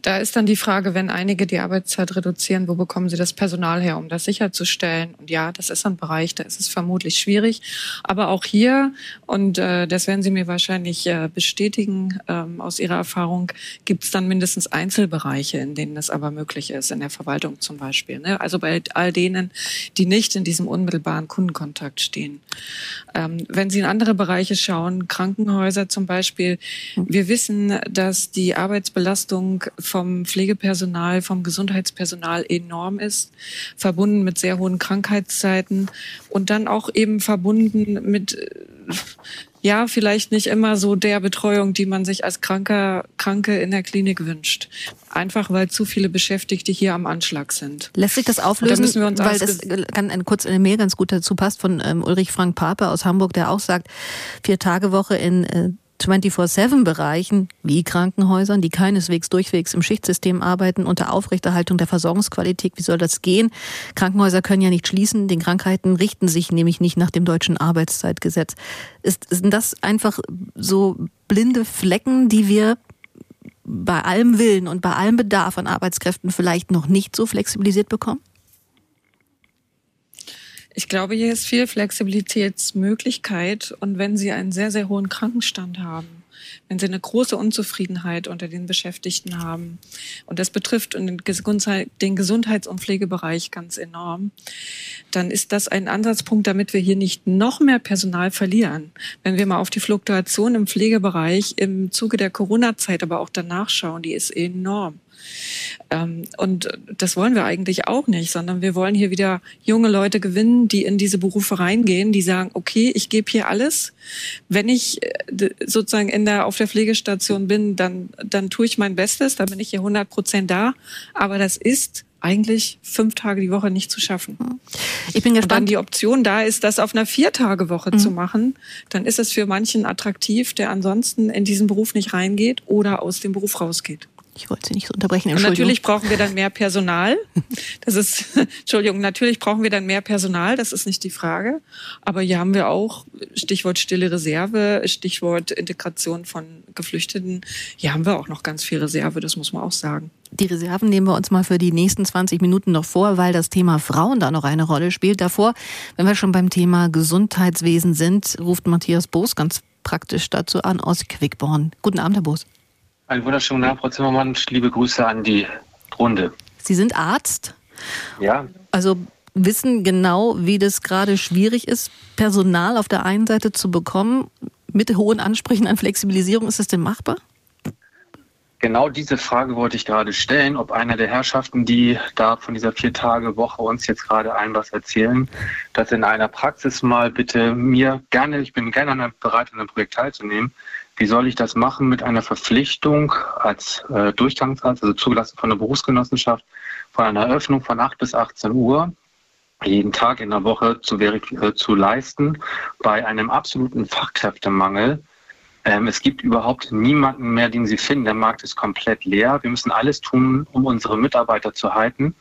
da ist dann die Frage, wenn einige die Arbeitszeit reduzieren, wo bekommen sie das Personal her, um das sicherzustellen? Und ja, das ist ein Bereich, da ist es vermutlich schwierig. Aber auch hier, und äh, das werden Sie mir wahrscheinlich äh, bestätigen ähm, aus Ihrer Erfahrung, gibt es dann mindestens Einzelbereiche, in denen das aber möglich ist, in der Verwaltung zum Beispiel. Ne? Also bei all denen, die nicht in diesem unmittelbaren Kundenkontakt stehen. Ähm, wenn Sie in andere Bereiche schauen, Krankenhäuser zum Beispiel, wir wissen, dass die Arbeitsbelastung vom Pflegepersonal, vom Gesundheitspersonal enorm ist, verbunden mit sehr hohen Krankheitszeiten und dann auch eben verbunden mit ja, vielleicht nicht immer so der Betreuung, die man sich als Kranker, Kranke in der Klinik wünscht. Einfach weil zu viele Beschäftigte hier am Anschlag sind. Lässt sich das auflösen, da weil das kann, kurz in der Mail ganz gut dazu passt von ähm, Ulrich Frank Pape aus Hamburg, der auch sagt, vier Tage Woche in äh, 24-7-Bereichen wie Krankenhäusern, die keineswegs durchwegs im Schichtsystem arbeiten, unter Aufrechterhaltung der Versorgungsqualität. Wie soll das gehen? Krankenhäuser können ja nicht schließen. Den Krankheiten richten sich nämlich nicht nach dem deutschen Arbeitszeitgesetz. Ist, sind das einfach so blinde Flecken, die wir bei allem Willen und bei allem Bedarf an Arbeitskräften vielleicht noch nicht so flexibilisiert bekommen? Ich glaube, hier ist viel Flexibilitätsmöglichkeit. Und wenn Sie einen sehr, sehr hohen Krankenstand haben, wenn Sie eine große Unzufriedenheit unter den Beschäftigten haben, und das betrifft den Gesundheits- und Pflegebereich ganz enorm, dann ist das ein Ansatzpunkt, damit wir hier nicht noch mehr Personal verlieren. Wenn wir mal auf die Fluktuation im Pflegebereich im Zuge der Corona-Zeit, aber auch danach schauen, die ist enorm. Ähm, und das wollen wir eigentlich auch nicht, sondern wir wollen hier wieder junge Leute gewinnen, die in diese Berufe reingehen, die sagen, okay, ich gebe hier alles. Wenn ich äh, sozusagen in der, auf der Pflegestation bin, dann, dann tue ich mein Bestes, dann bin ich hier 100 Prozent da. Aber das ist eigentlich fünf Tage die Woche nicht zu schaffen. Hm. Ich bin gespannt. Und dann die Option da ist, das auf einer Viertagewoche mhm. zu machen, dann ist es für manchen attraktiv, der ansonsten in diesen Beruf nicht reingeht oder aus dem Beruf rausgeht. Ich wollte Sie nicht so unterbrechen. Und natürlich brauchen wir dann mehr Personal. Das ist, Entschuldigung, natürlich brauchen wir dann mehr Personal. Das ist nicht die Frage. Aber hier haben wir auch Stichwort stille Reserve, Stichwort Integration von Geflüchteten. Hier haben wir auch noch ganz viel Reserve. Das muss man auch sagen. Die Reserven nehmen wir uns mal für die nächsten 20 Minuten noch vor, weil das Thema Frauen da noch eine Rolle spielt. Davor, wenn wir schon beim Thema Gesundheitswesen sind, ruft Matthias Boos ganz praktisch dazu an aus Quickborn. Guten Abend, Herr Boos. Einen wunderschönen Abend, Frau Zimmermann. Liebe Grüße an die Runde. Sie sind Arzt? Ja. Also wissen genau, wie das gerade schwierig ist, Personal auf der einen Seite zu bekommen, mit hohen Ansprüchen an Flexibilisierung. Ist das denn machbar? Genau diese Frage wollte ich gerade stellen, ob einer der Herrschaften, die da von dieser Vier-Tage-Woche uns jetzt gerade allen was erzählen, das in einer Praxis mal bitte mir gerne, ich bin gerne bereit, an einem Projekt teilzunehmen, wie soll ich das machen mit einer Verpflichtung als äh, Durchgangsarzt, also zugelassen von der Berufsgenossenschaft, von einer Eröffnung von 8 bis 18 Uhr jeden Tag in der Woche zu, äh, zu leisten bei einem absoluten Fachkräftemangel ähm, es gibt überhaupt niemanden mehr, den Sie finden. Der Markt ist komplett leer. Wir müssen alles tun, um unsere Mitarbeiter zu halten.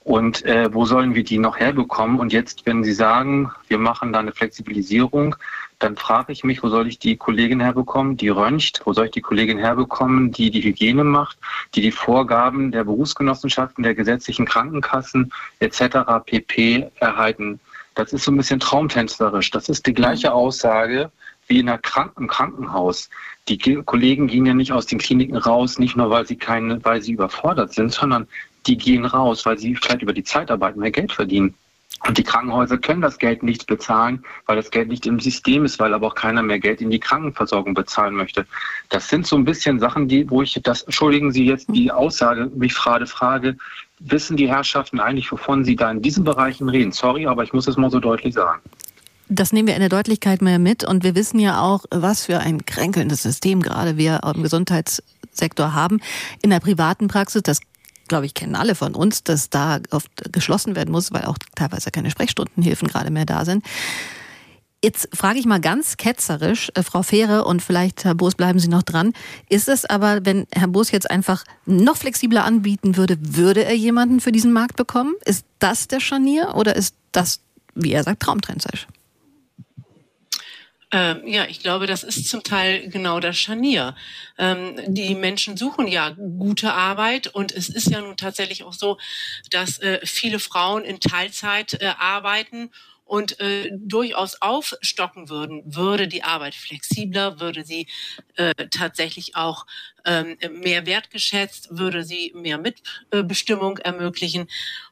Und äh, wo sollen wir die noch herbekommen? Und jetzt, wenn Sie sagen, wir machen da eine Flexibilisierung, dann frage ich mich, wo soll ich die Kollegin herbekommen, die röntgt? Wo soll ich die Kollegin herbekommen, die die Hygiene macht, die die Vorgaben der Berufsgenossenschaften, der gesetzlichen Krankenkassen etc. pp. erhalten? Das ist so ein bisschen traumtänzerisch. Das ist die gleiche Aussage, wie in einer Krank im Krankenhaus. Die Kollegen gehen ja nicht aus den Kliniken raus, nicht nur weil sie keine, weil sie überfordert sind, sondern die gehen raus, weil sie vielleicht über die Zeitarbeit mehr Geld verdienen. Und die Krankenhäuser können das Geld nicht bezahlen, weil das Geld nicht im System ist, weil aber auch keiner mehr Geld in die Krankenversorgung bezahlen möchte. Das sind so ein bisschen Sachen, die, wo ich das, entschuldigen Sie jetzt die Aussage, mich gerade frage, wissen die Herrschaften eigentlich, wovon sie da in diesen Bereichen reden? Sorry, aber ich muss es mal so deutlich sagen. Das nehmen wir in der Deutlichkeit mehr mit und wir wissen ja auch, was für ein kränkelndes System gerade wir im Gesundheitssektor haben. In der privaten Praxis, das glaube ich, kennen alle von uns, dass da oft geschlossen werden muss, weil auch teilweise keine Sprechstundenhilfen gerade mehr da sind. Jetzt frage ich mal ganz ketzerisch, äh, Frau Fähre und vielleicht Herr Boos, bleiben Sie noch dran. Ist es aber, wenn Herr Boos jetzt einfach noch flexibler anbieten würde, würde er jemanden für diesen Markt bekommen? Ist das der Scharnier oder ist das, wie er sagt, traumtrendseisch? Ähm, ja, ich glaube, das ist zum Teil genau das Scharnier. Ähm, die Menschen suchen ja gute Arbeit und es ist ja nun tatsächlich auch so, dass äh, viele Frauen in Teilzeit äh, arbeiten und äh, durchaus aufstocken würden, würde die Arbeit flexibler, würde sie äh, tatsächlich auch mehr wertgeschätzt, würde sie mehr Mitbestimmung ermöglichen.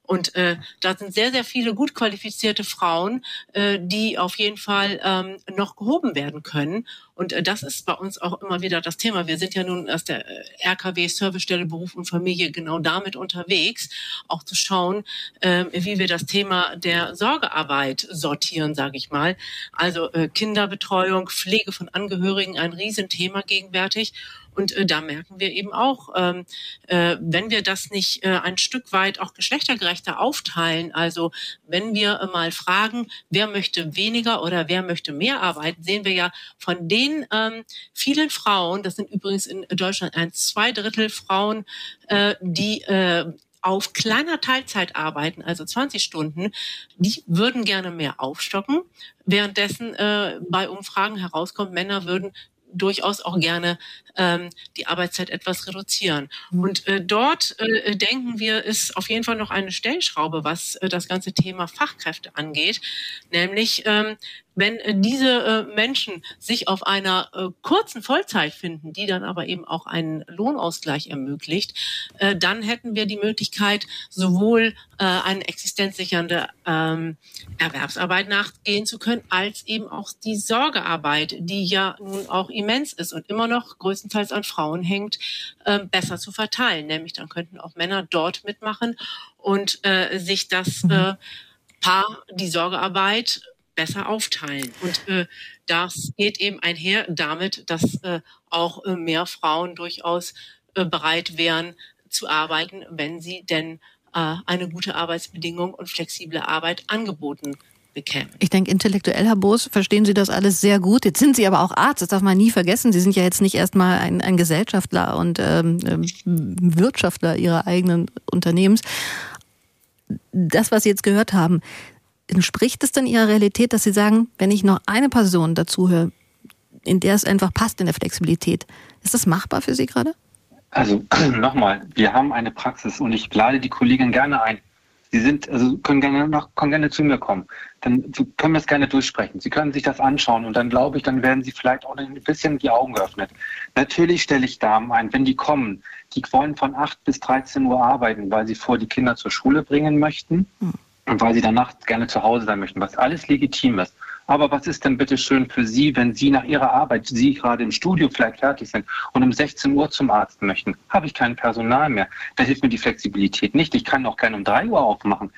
Und äh, da sind sehr, sehr viele gut qualifizierte Frauen, äh, die auf jeden Fall ähm, noch gehoben werden können. Und äh, das ist bei uns auch immer wieder das Thema. Wir sind ja nun aus der äh, RKW Servicestelle Beruf und Familie genau damit unterwegs, auch zu schauen, äh, wie wir das Thema der Sorgearbeit sortieren, sage ich mal. Also äh, Kinderbetreuung, Pflege von Angehörigen, ein Riesenthema gegenwärtig. Und äh, da merken wir eben auch, ähm, äh, wenn wir das nicht äh, ein Stück weit auch geschlechtergerechter aufteilen, also wenn wir äh, mal fragen, wer möchte weniger oder wer möchte mehr arbeiten, sehen wir ja von den ähm, vielen Frauen, das sind übrigens in Deutschland ein zwei Drittel Frauen, äh, die äh, auf kleiner Teilzeit arbeiten, also 20 Stunden, die würden gerne mehr aufstocken. Währenddessen äh, bei Umfragen herauskommt, Männer würden durchaus auch gerne ähm, die Arbeitszeit etwas reduzieren. Mhm. Und äh, dort äh, denken wir, ist auf jeden Fall noch eine Stellschraube, was äh, das ganze Thema Fachkräfte angeht. Nämlich, ähm, wenn äh, diese äh, Menschen sich auf einer äh, kurzen Vollzeit finden, die dann aber eben auch einen Lohnausgleich ermöglicht, äh, dann hätten wir die Möglichkeit, sowohl äh, eine existenzsichernde ähm, Erwerbsarbeit nachgehen zu können, als eben auch die Sorgearbeit, die ja nun auch immens ist und immer noch größtenteils an Frauen hängt, äh, besser zu verteilen. Nämlich dann könnten auch Männer dort mitmachen und äh, sich das mhm. äh, Paar, die Sorgearbeit besser aufteilen. Und äh, das geht eben einher damit, dass äh, auch äh, mehr Frauen durchaus äh, bereit wären zu arbeiten, wenn sie denn äh, eine gute Arbeitsbedingung und flexible Arbeit angeboten bekämen. Ich denke, intellektuell, Herr Boos, verstehen Sie das alles sehr gut. Jetzt sind Sie aber auch Arzt, das darf man nie vergessen. Sie sind ja jetzt nicht erstmal ein, ein Gesellschaftler und ähm, ähm Wirtschaftler Ihrer eigenen Unternehmens. Das, was Sie jetzt gehört haben, entspricht es denn Ihrer Realität, dass Sie sagen, wenn ich noch eine Person dazu höre, in der es einfach passt in der Flexibilität, ist das machbar für Sie gerade? Also nochmal, wir haben eine Praxis und ich lade die Kollegin gerne ein. Sie sind, also können gerne noch, können gerne zu mir kommen. Dann können wir es gerne durchsprechen. Sie können sich das anschauen und dann glaube ich, dann werden Sie vielleicht auch ein bisschen die Augen geöffnet. Natürlich stelle ich Damen ein, wenn die kommen, die wollen von 8 bis 13 Uhr arbeiten, weil sie vor die Kinder zur Schule bringen möchten. Hm weil sie danach gerne zu Hause sein möchten, was alles legitim ist. Aber was ist denn bitte schön für Sie, wenn Sie nach Ihrer Arbeit, Sie gerade im Studio vielleicht fertig sind und um 16 Uhr zum Arzt möchten? Habe ich kein Personal mehr. Da hilft mir die Flexibilität nicht. Ich kann auch gerne um 3 Uhr aufmachen.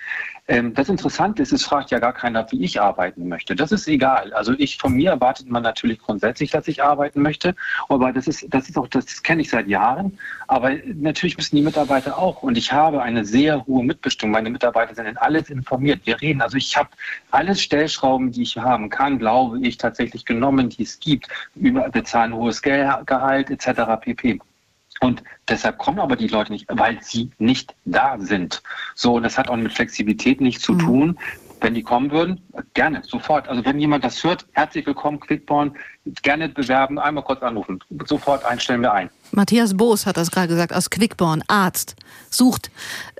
Ähm, das Interessante ist, es fragt ja gar keiner, wie ich arbeiten möchte. Das ist egal. Also ich von mir erwartet man natürlich grundsätzlich, dass ich arbeiten möchte. Aber das ist, das ist auch, das kenne ich seit Jahren. Aber natürlich müssen die Mitarbeiter auch. Und ich habe eine sehr hohe Mitbestimmung. Meine Mitarbeiter sind in alles informiert. Wir reden. Also ich habe alles Stellschrauben, die ich haben kann, glaube ich, tatsächlich genommen, die es gibt. Über bezahlen hohes Gehalt etc. pp. Und deshalb kommen aber die Leute nicht, weil sie nicht da sind. So, und das hat auch mit Flexibilität nichts zu mhm. tun. Wenn die kommen würden, gerne, sofort. Also wenn jemand das hört, herzlich willkommen, Quickborn, gerne bewerben, einmal kurz anrufen. Sofort einstellen wir ein. Matthias Boos hat das gerade gesagt, aus Quickborn, Arzt, sucht.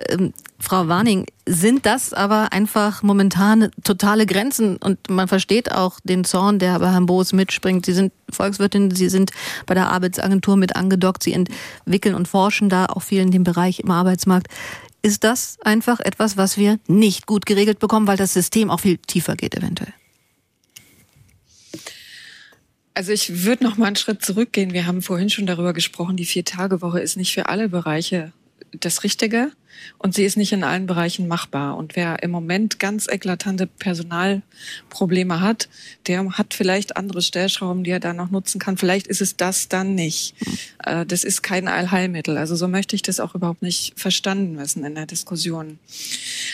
Ähm, Frau Warning, sind das aber einfach momentan totale Grenzen und man versteht auch den Zorn, der bei Herrn Boos mitspringt. Sie sind Volkswirtin, Sie sind bei der Arbeitsagentur mit angedockt, Sie entwickeln und forschen da auch viel in dem Bereich im Arbeitsmarkt. Ist das einfach etwas, was wir nicht gut geregelt bekommen, weil das System auch viel tiefer geht eventuell? Also ich würde noch mal einen Schritt zurückgehen. Wir haben vorhin schon darüber gesprochen, die Vier-Tage-Woche ist nicht für alle Bereiche das Richtige und sie ist nicht in allen Bereichen machbar. Und wer im Moment ganz eklatante Personalprobleme hat, der hat vielleicht andere Stellschrauben, die er da noch nutzen kann. Vielleicht ist es das dann nicht. Äh, das ist kein Allheilmittel. Also so möchte ich das auch überhaupt nicht verstanden wissen in der Diskussion.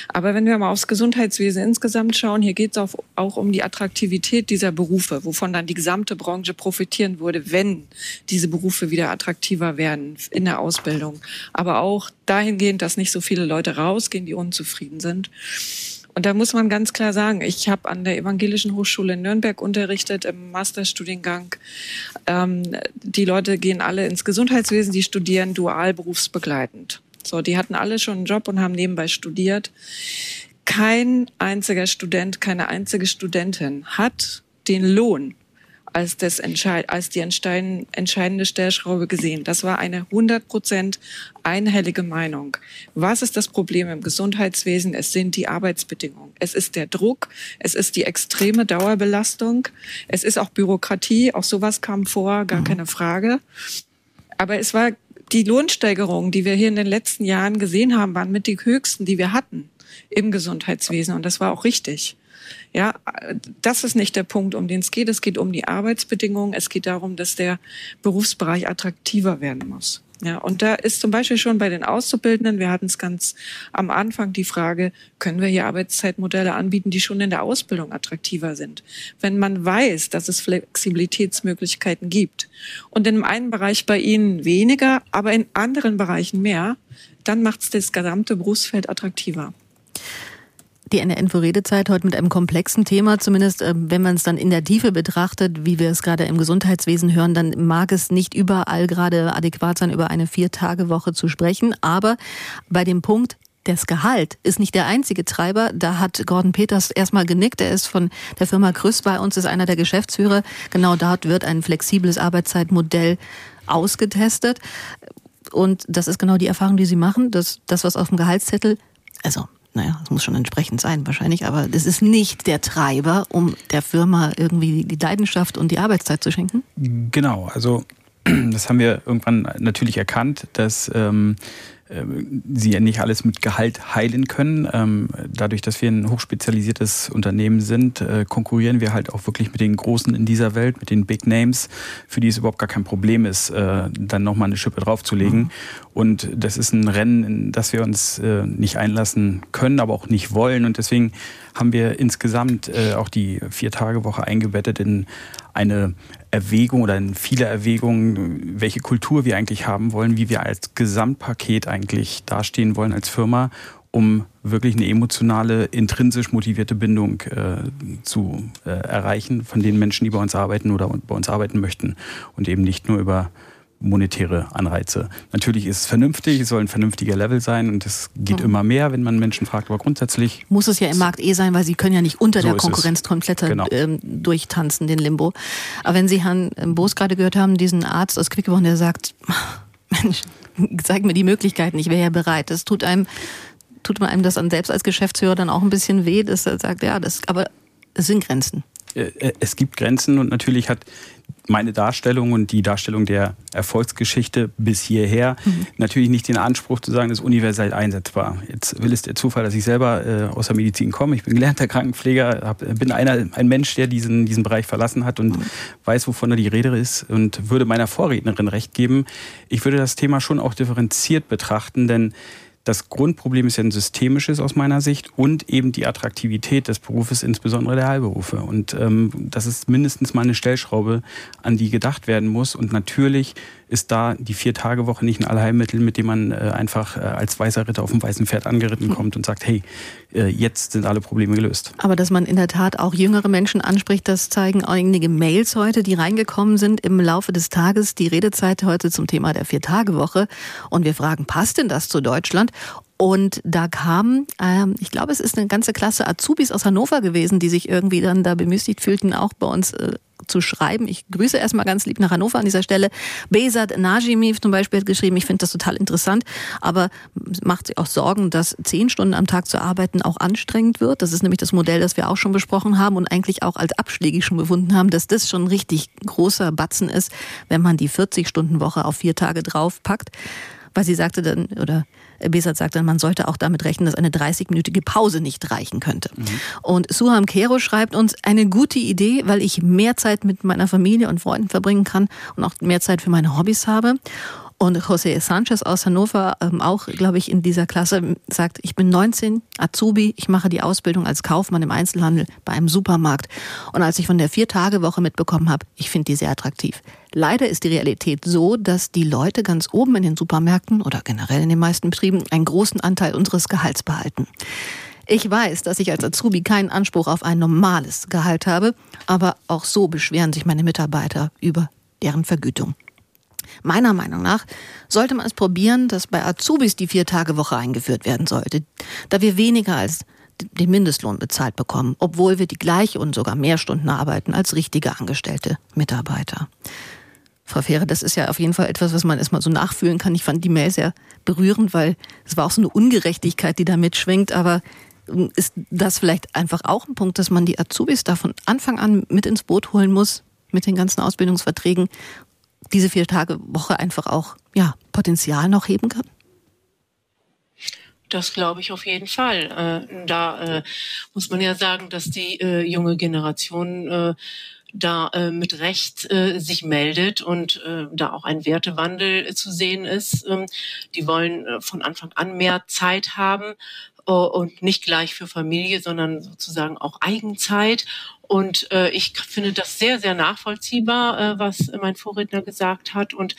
Aber wenn wir mal aufs Gesundheitswesen insgesamt schauen, hier geht es auch um die Attraktivität dieser Berufe, wovon dann die gesamte Branche profitieren würde, wenn diese Berufe wieder attraktiver werden in der Ausbildung. Aber auch dahingehend, dass nicht so viele Leute rausgehen, die unzufrieden sind. Und da muss man ganz klar sagen, ich habe an der Evangelischen Hochschule in Nürnberg unterrichtet im Masterstudiengang. Ähm, die Leute gehen alle ins Gesundheitswesen, die studieren dual berufsbegleitend. So, die hatten alle schon einen Job und haben nebenbei studiert. Kein einziger Student, keine einzige Studentin hat den Lohn als, das Entscheid als die entscheidende Stellschraube gesehen. Das war eine 100 Prozent einhellige Meinung. Was ist das Problem im Gesundheitswesen? Es sind die Arbeitsbedingungen. Es ist der Druck. Es ist die extreme Dauerbelastung. Es ist auch Bürokratie. Auch sowas kam vor, gar mhm. keine Frage. Aber es war die Lohnsteigerungen, die wir hier in den letzten Jahren gesehen haben, waren mit die höchsten, die wir hatten im Gesundheitswesen. Und das war auch richtig. Ja, das ist nicht der Punkt, um den es geht. Es geht um die Arbeitsbedingungen. Es geht darum, dass der Berufsbereich attraktiver werden muss. Ja, und da ist zum Beispiel schon bei den Auszubildenden, wir hatten es ganz am Anfang die Frage, können wir hier Arbeitszeitmodelle anbieten, die schon in der Ausbildung attraktiver sind? Wenn man weiß, dass es Flexibilitätsmöglichkeiten gibt und in einem Bereich bei Ihnen weniger, aber in anderen Bereichen mehr, dann macht es das gesamte Berufsfeld attraktiver die NRN-Redezeit heute mit einem komplexen Thema, zumindest äh, wenn man es dann in der Tiefe betrachtet, wie wir es gerade im Gesundheitswesen hören, dann mag es nicht überall gerade adäquat sein, über eine Vier-Tage-Woche zu sprechen. Aber bei dem Punkt, das Gehalt ist nicht der einzige Treiber. Da hat Gordon Peters erstmal genickt. Er ist von der Firma Krüss bei uns, ist einer der Geschäftsführer. Genau dort wird ein flexibles Arbeitszeitmodell ausgetestet. Und das ist genau die Erfahrung, die Sie machen. dass das was auf dem Gehaltszettel, also naja, es muss schon entsprechend sein wahrscheinlich, aber das ist nicht der Treiber, um der Firma irgendwie die Leidenschaft und die Arbeitszeit zu schenken? Genau, also das haben wir irgendwann natürlich erkannt, dass ähm, sie ja nicht alles mit Gehalt heilen können. Ähm, dadurch, dass wir ein hochspezialisiertes Unternehmen sind, äh, konkurrieren wir halt auch wirklich mit den Großen in dieser Welt, mit den Big Names, für die es überhaupt gar kein Problem ist, äh, dann nochmal eine Schippe draufzulegen. Mhm. Und das ist ein Rennen, in das wir uns äh, nicht einlassen können, aber auch nicht wollen. Und deswegen haben wir insgesamt auch die Vier-Tage-Woche eingebettet in eine Erwägung oder in viele Erwägungen, welche Kultur wir eigentlich haben wollen, wie wir als Gesamtpaket eigentlich dastehen wollen als Firma, um wirklich eine emotionale, intrinsisch motivierte Bindung äh, zu äh, erreichen von den Menschen, die bei uns arbeiten oder bei uns arbeiten möchten. Und eben nicht nur über monetäre Anreize. Natürlich ist es vernünftig, es soll ein vernünftiger Level sein und es geht mhm. immer mehr, wenn man Menschen fragt, aber grundsätzlich. Muss es ja im Markt eh sein, weil sie können ja nicht unter so der Konkurrenz komplett genau. ähm, durchtanzen, den Limbo. Aber wenn Sie Herrn ähm, Boos gerade gehört haben, diesen Arzt aus Quickborn, der sagt, Mensch, zeig mir die Möglichkeiten, ich wäre ja bereit. Das tut einem tut man einem das dann selbst als Geschäftsführer dann auch ein bisschen weh, dass er sagt, ja, das, aber es sind Grenzen. Äh, äh, es gibt Grenzen und natürlich hat meine Darstellung und die Darstellung der Erfolgsgeschichte bis hierher mhm. natürlich nicht den Anspruch zu sagen, das ist universell einsetzbar. Jetzt will es der Zufall, dass ich selber äh, aus der Medizin komme. Ich bin gelernter Krankenpfleger, hab, bin einer, ein Mensch, der diesen, diesen Bereich verlassen hat und mhm. weiß, wovon da die Rede ist und würde meiner Vorrednerin recht geben. Ich würde das Thema schon auch differenziert betrachten, denn das Grundproblem ist ja ein systemisches aus meiner Sicht und eben die Attraktivität des Berufes, insbesondere der Heilberufe. Und ähm, das ist mindestens mal eine Stellschraube, an die gedacht werden muss. Und natürlich ist da die Vier-Tage-Woche nicht ein Allheilmittel, mit dem man äh, einfach äh, als weißer Ritter auf dem weißen Pferd angeritten kommt und sagt, hey, jetzt sind alle Probleme gelöst. Aber dass man in der Tat auch jüngere Menschen anspricht, das zeigen einige Mails heute, die reingekommen sind im Laufe des Tages. Die Redezeit heute zum Thema der Vier-Tage-Woche. Und wir fragen, passt denn das zu Deutschland? Und da kam, ähm, ich glaube, es ist eine ganze Klasse Azubis aus Hannover gewesen, die sich irgendwie dann da bemüßigt fühlten, auch bei uns äh, zu schreiben. Ich grüße erstmal ganz lieb nach Hannover an dieser Stelle. Besat Najimi zum Beispiel hat geschrieben, ich finde das total interessant, aber macht sich auch Sorgen, dass zehn Stunden am Tag zu arbeiten auch anstrengend wird. Das ist nämlich das Modell, das wir auch schon besprochen haben und eigentlich auch als abschlägig schon befunden haben, dass das schon ein richtig großer Batzen ist, wenn man die 40-Stunden-Woche auf vier Tage draufpackt. Weil sie sagte dann, oder Besat sagt dann, man sollte auch damit rechnen, dass eine 30-minütige Pause nicht reichen könnte. Mhm. Und Suham Kero schreibt uns, eine gute Idee, weil ich mehr Zeit mit meiner Familie und Freunden verbringen kann und auch mehr Zeit für meine Hobbys habe. Und José Sanchez aus Hannover, ähm, auch, glaube ich, in dieser Klasse, sagt, ich bin 19, Azubi, ich mache die Ausbildung als Kaufmann im Einzelhandel bei einem Supermarkt. Und als ich von der Vier-Tage-Woche mitbekommen habe, ich finde die sehr attraktiv. Leider ist die Realität so, dass die Leute ganz oben in den Supermärkten oder generell in den meisten Betrieben einen großen Anteil unseres Gehalts behalten. Ich weiß, dass ich als Azubi keinen Anspruch auf ein normales Gehalt habe, aber auch so beschweren sich meine Mitarbeiter über deren Vergütung. Meiner Meinung nach sollte man es probieren, dass bei Azubis die Vier-Tage-Woche eingeführt werden sollte, da wir weniger als den Mindestlohn bezahlt bekommen, obwohl wir die gleiche und sogar mehr Stunden arbeiten als richtige angestellte Mitarbeiter. Frau Fähre, das ist ja auf jeden Fall etwas, was man erstmal so nachfühlen kann. Ich fand die Mail sehr berührend, weil es war auch so eine Ungerechtigkeit, die da mitschwingt. Aber ähm, ist das vielleicht einfach auch ein Punkt, dass man die Azubis da von Anfang an mit ins Boot holen muss, mit den ganzen Ausbildungsverträgen diese vier Tage Woche einfach auch ja, Potenzial noch heben kann? Das glaube ich auf jeden Fall. Äh, da äh, muss man ja sagen, dass die äh, junge Generation da äh, mit Recht äh, sich meldet und äh, da auch ein Wertewandel zu sehen ist. Ähm, die wollen äh, von Anfang an mehr Zeit haben äh, und nicht gleich für Familie, sondern sozusagen auch Eigenzeit. Und äh, ich finde das sehr, sehr nachvollziehbar, äh, was mein Vorredner gesagt hat und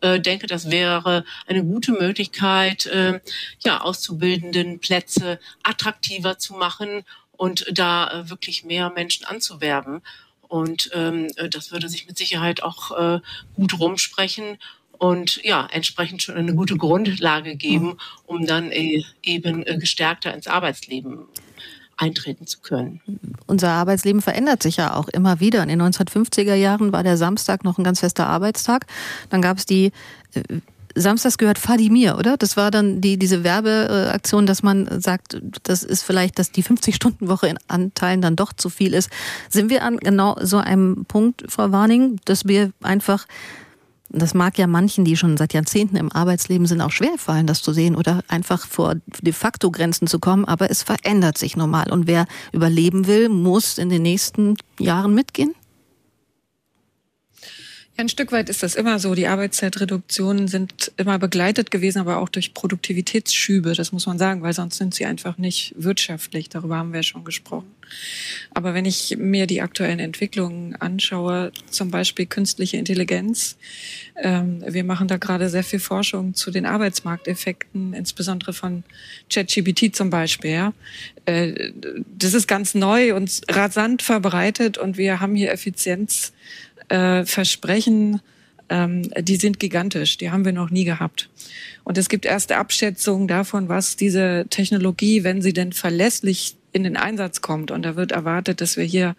äh, denke, das wäre eine gute Möglichkeit, äh, ja, auszubildenden Plätze attraktiver zu machen und da äh, wirklich mehr Menschen anzuwerben. Und ähm, äh, das würde sich mit Sicherheit auch äh, gut rumsprechen und ja, entsprechend schon eine gute Grundlage geben, um dann äh, eben äh, gestärkter ins Arbeitsleben eintreten zu können. Unser Arbeitsleben verändert sich ja auch immer wieder. In den 1950er Jahren war der Samstag noch ein ganz fester Arbeitstag. Dann gab es die äh, Samstags gehört Fadimir, oder? Das war dann die, diese Werbeaktion, dass man sagt, das ist vielleicht, dass die 50-Stunden-Woche in Anteilen dann doch zu viel ist. Sind wir an genau so einem Punkt, Frau Warning, dass wir einfach das mag ja manchen, die schon seit Jahrzehnten im Arbeitsleben sind, auch schwerfallen, das zu sehen oder einfach vor de facto Grenzen zu kommen. Aber es verändert sich normal. Und wer überleben will, muss in den nächsten Jahren mitgehen? Ein Stück weit ist das immer so. Die Arbeitszeitreduktionen sind immer begleitet gewesen, aber auch durch Produktivitätsschübe, das muss man sagen, weil sonst sind sie einfach nicht wirtschaftlich. Darüber haben wir schon gesprochen. Aber wenn ich mir die aktuellen Entwicklungen anschaue, zum Beispiel künstliche Intelligenz, ähm, wir machen da gerade sehr viel Forschung zu den Arbeitsmarkteffekten, insbesondere von ChatGPT zum Beispiel. Ja. Äh, das ist ganz neu und rasant verbreitet und wir haben hier Effizienz äh, Versprechen, ähm, die sind gigantisch. Die haben wir noch nie gehabt. Und es gibt erste Abschätzungen davon, was diese Technologie, wenn sie denn verlässlich in den Einsatz kommt. Und da wird erwartet, dass wir hier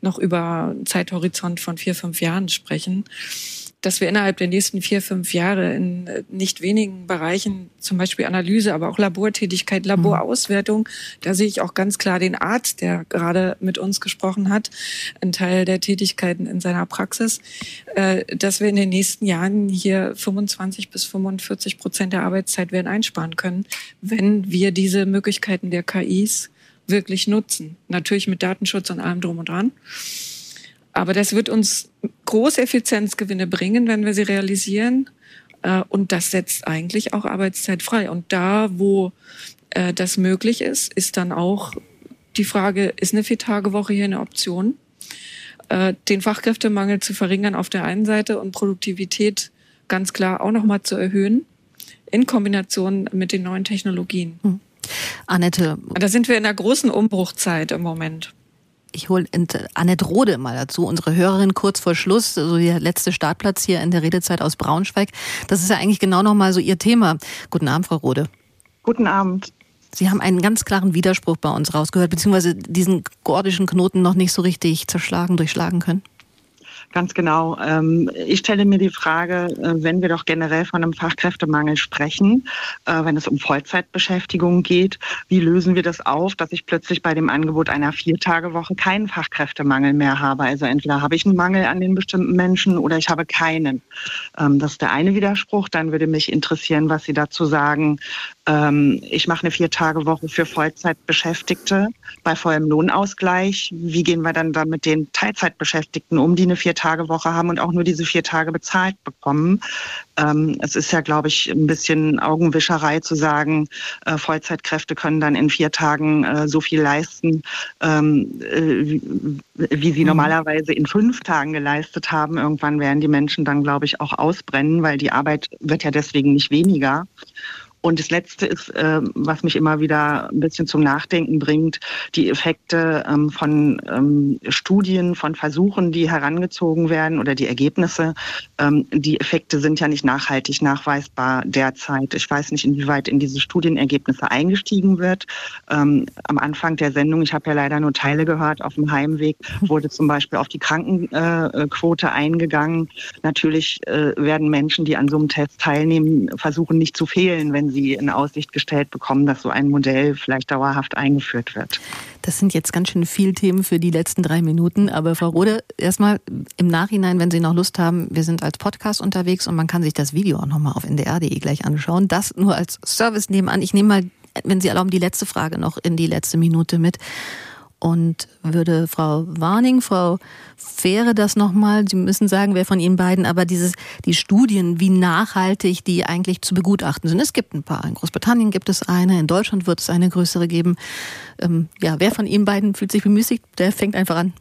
noch über einen Zeithorizont von vier, fünf Jahren sprechen dass wir innerhalb der nächsten vier, fünf Jahre in äh, nicht wenigen Bereichen, zum Beispiel Analyse, aber auch Labortätigkeit, Laborauswertung, da sehe ich auch ganz klar den Arzt, der gerade mit uns gesprochen hat, ein Teil der Tätigkeiten in seiner Praxis, äh, dass wir in den nächsten Jahren hier 25 bis 45 Prozent der Arbeitszeit werden einsparen können, wenn wir diese Möglichkeiten der KIs wirklich nutzen. Natürlich mit Datenschutz und allem drum und dran. Aber das wird uns große Effizienzgewinne bringen, wenn wir sie realisieren. Äh, und das setzt eigentlich auch Arbeitszeit frei. Und da, wo äh, das möglich ist, ist dann auch die Frage, ist eine Viertagewoche hier eine Option? Äh, den Fachkräftemangel zu verringern auf der einen Seite und Produktivität ganz klar auch nochmal zu erhöhen in Kombination mit den neuen Technologien. Hm. Annette. Da sind wir in einer großen Umbruchzeit im Moment ich hole Annette Rode mal dazu, unsere Hörerin kurz vor Schluss, so also der letzte Startplatz hier in der Redezeit aus Braunschweig. Das ist ja eigentlich genau nochmal so Ihr Thema. Guten Abend, Frau Rode. Guten Abend. Sie haben einen ganz klaren Widerspruch bei uns rausgehört, beziehungsweise diesen gordischen Knoten noch nicht so richtig zerschlagen, durchschlagen können. Ganz genau. Ähm, ich stelle mir die Frage, äh, wenn wir doch generell von einem Fachkräftemangel sprechen, äh, wenn es um Vollzeitbeschäftigung geht, wie lösen wir das auf, dass ich plötzlich bei dem Angebot einer Viertagewoche keinen Fachkräftemangel mehr habe? Also entweder habe ich einen Mangel an den bestimmten Menschen oder ich habe keinen. Ähm, das ist der eine Widerspruch. Dann würde mich interessieren, was Sie dazu sagen. Ähm, ich mache eine Viertagewoche für Vollzeitbeschäftigte bei vollem Lohnausgleich. Wie gehen wir dann da mit den Teilzeitbeschäftigten um, die eine Viertagewoche Tage-Woche haben und auch nur diese vier Tage bezahlt bekommen. Ähm, es ist ja, glaube ich, ein bisschen Augenwischerei zu sagen, äh, Vollzeitkräfte können dann in vier Tagen äh, so viel leisten, ähm, äh, wie, wie, sie mhm. normalerweise in fünf Tagen geleistet haben. Irgendwann werden die Menschen dann, glaube ich, auch ausbrennen, weil die Arbeit wird ja deswegen nicht weniger. Und das Letzte ist, äh, was mich immer wieder ein bisschen zum Nachdenken bringt, die Effekte ähm, von ähm, Studien, von Versuchen, die herangezogen werden oder die Ergebnisse. Ähm, die Effekte sind ja nicht nachhaltig nachweisbar derzeit. Ich weiß nicht, inwieweit in diese Studienergebnisse eingestiegen wird. Ähm, am Anfang der Sendung, ich habe ja leider nur Teile gehört, auf dem Heimweg wurde zum Beispiel auf die Krankenquote eingegangen. Natürlich äh, werden Menschen, die an so einem Test teilnehmen, versuchen nicht zu fehlen, wenn sie in Aussicht gestellt bekommen, dass so ein Modell vielleicht dauerhaft eingeführt wird. Das sind jetzt ganz schön viele Themen für die letzten drei Minuten. Aber Frau Rode, erstmal im Nachhinein, wenn Sie noch Lust haben, wir sind als Podcast unterwegs und man kann sich das Video auch nochmal auf ndr.de gleich anschauen. Das nur als Service nebenan. Ich nehme mal, wenn Sie erlauben, die letzte Frage noch in die letzte Minute mit und würde Frau Warning, Frau Fähre das nochmal, Sie müssen sagen, wer von Ihnen beiden, aber dieses, die Studien, wie nachhaltig die eigentlich zu begutachten sind. Es gibt ein paar. In Großbritannien gibt es eine, in Deutschland wird es eine größere geben. Ähm, ja, wer von Ihnen beiden fühlt sich bemüßigt, der fängt einfach an.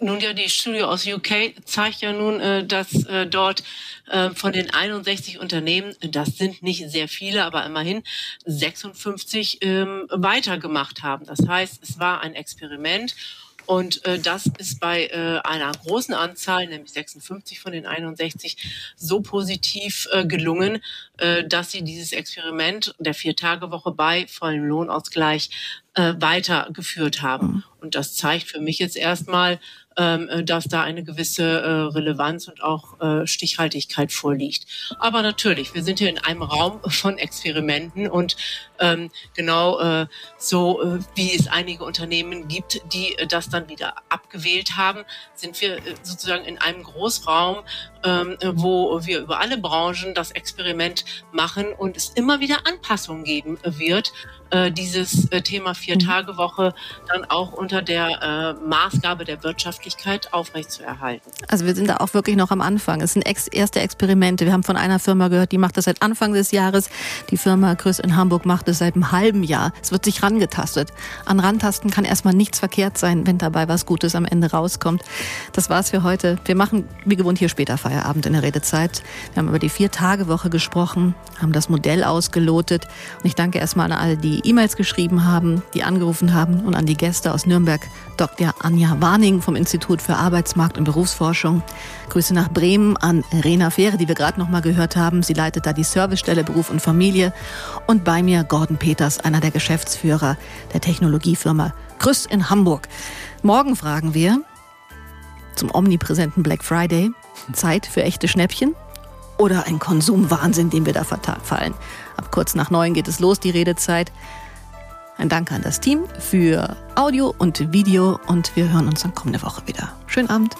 Nun ja, die Studie aus UK zeigt ja nun, äh, dass äh, dort äh, von den 61 Unternehmen, das sind nicht sehr viele, aber immerhin 56 ähm, weitergemacht haben. Das heißt, es war ein Experiment und das ist bei einer großen Anzahl, nämlich 56 von den 61, so positiv gelungen, dass sie dieses Experiment der Vier-Tage-Woche bei vollem Lohnausgleich äh, weitergeführt haben. Mhm. Und das zeigt für mich jetzt erstmal, ähm, äh, dass da eine gewisse äh, Relevanz und auch äh, Stichhaltigkeit vorliegt. Aber natürlich, wir sind hier in einem Raum von Experimenten und ähm, genau äh, so, äh, wie es einige Unternehmen gibt, die äh, das dann wieder abgewählt haben, sind wir äh, sozusagen in einem Großraum, ähm, wo wir über alle Branchen das Experiment machen und es immer wieder Anpassungen geben wird, äh, dieses äh, Thema Vier-Tage-Woche dann auch unter der äh, Maßgabe der Wirtschaftlichkeit aufrechtzuerhalten. Also wir sind da auch wirklich noch am Anfang. Es sind ex erste Experimente. Wir haben von einer Firma gehört, die macht das seit Anfang des Jahres. Die Firma Chris in Hamburg macht es seit einem halben Jahr. Es wird sich rangetastet. An Rantasten kann erstmal nichts verkehrt sein, wenn dabei was Gutes am Ende rauskommt. Das war's für heute. Wir machen wie gewohnt hier später Feierabend in der Redezeit. Wir haben über die Vier-Tage-Woche gesprochen, haben das Modell ausgelotet. Und ich danke erstmal an alle, die E-Mails geschrieben haben, die angerufen haben und an die Gäste aus Nürnberg, Dr. Anja Warning vom Institut für Arbeitsmarkt und Berufsforschung. Grüße nach Bremen an Rena Fähre, die wir gerade noch mal gehört haben. Sie leitet da die Servicestelle Beruf und Familie. Und bei mir Gordon Peters, einer der Geschäftsführer der Technologiefirma Grüß in Hamburg. Morgen fragen wir, zum omnipräsenten Black Friday? Zeit für echte Schnäppchen? Oder ein Konsumwahnsinn, den wir da verfallen? Ab kurz nach neun geht es los, die Redezeit. Ein Dank an das Team für Audio und Video und wir hören uns dann kommende Woche wieder. Schönen Abend.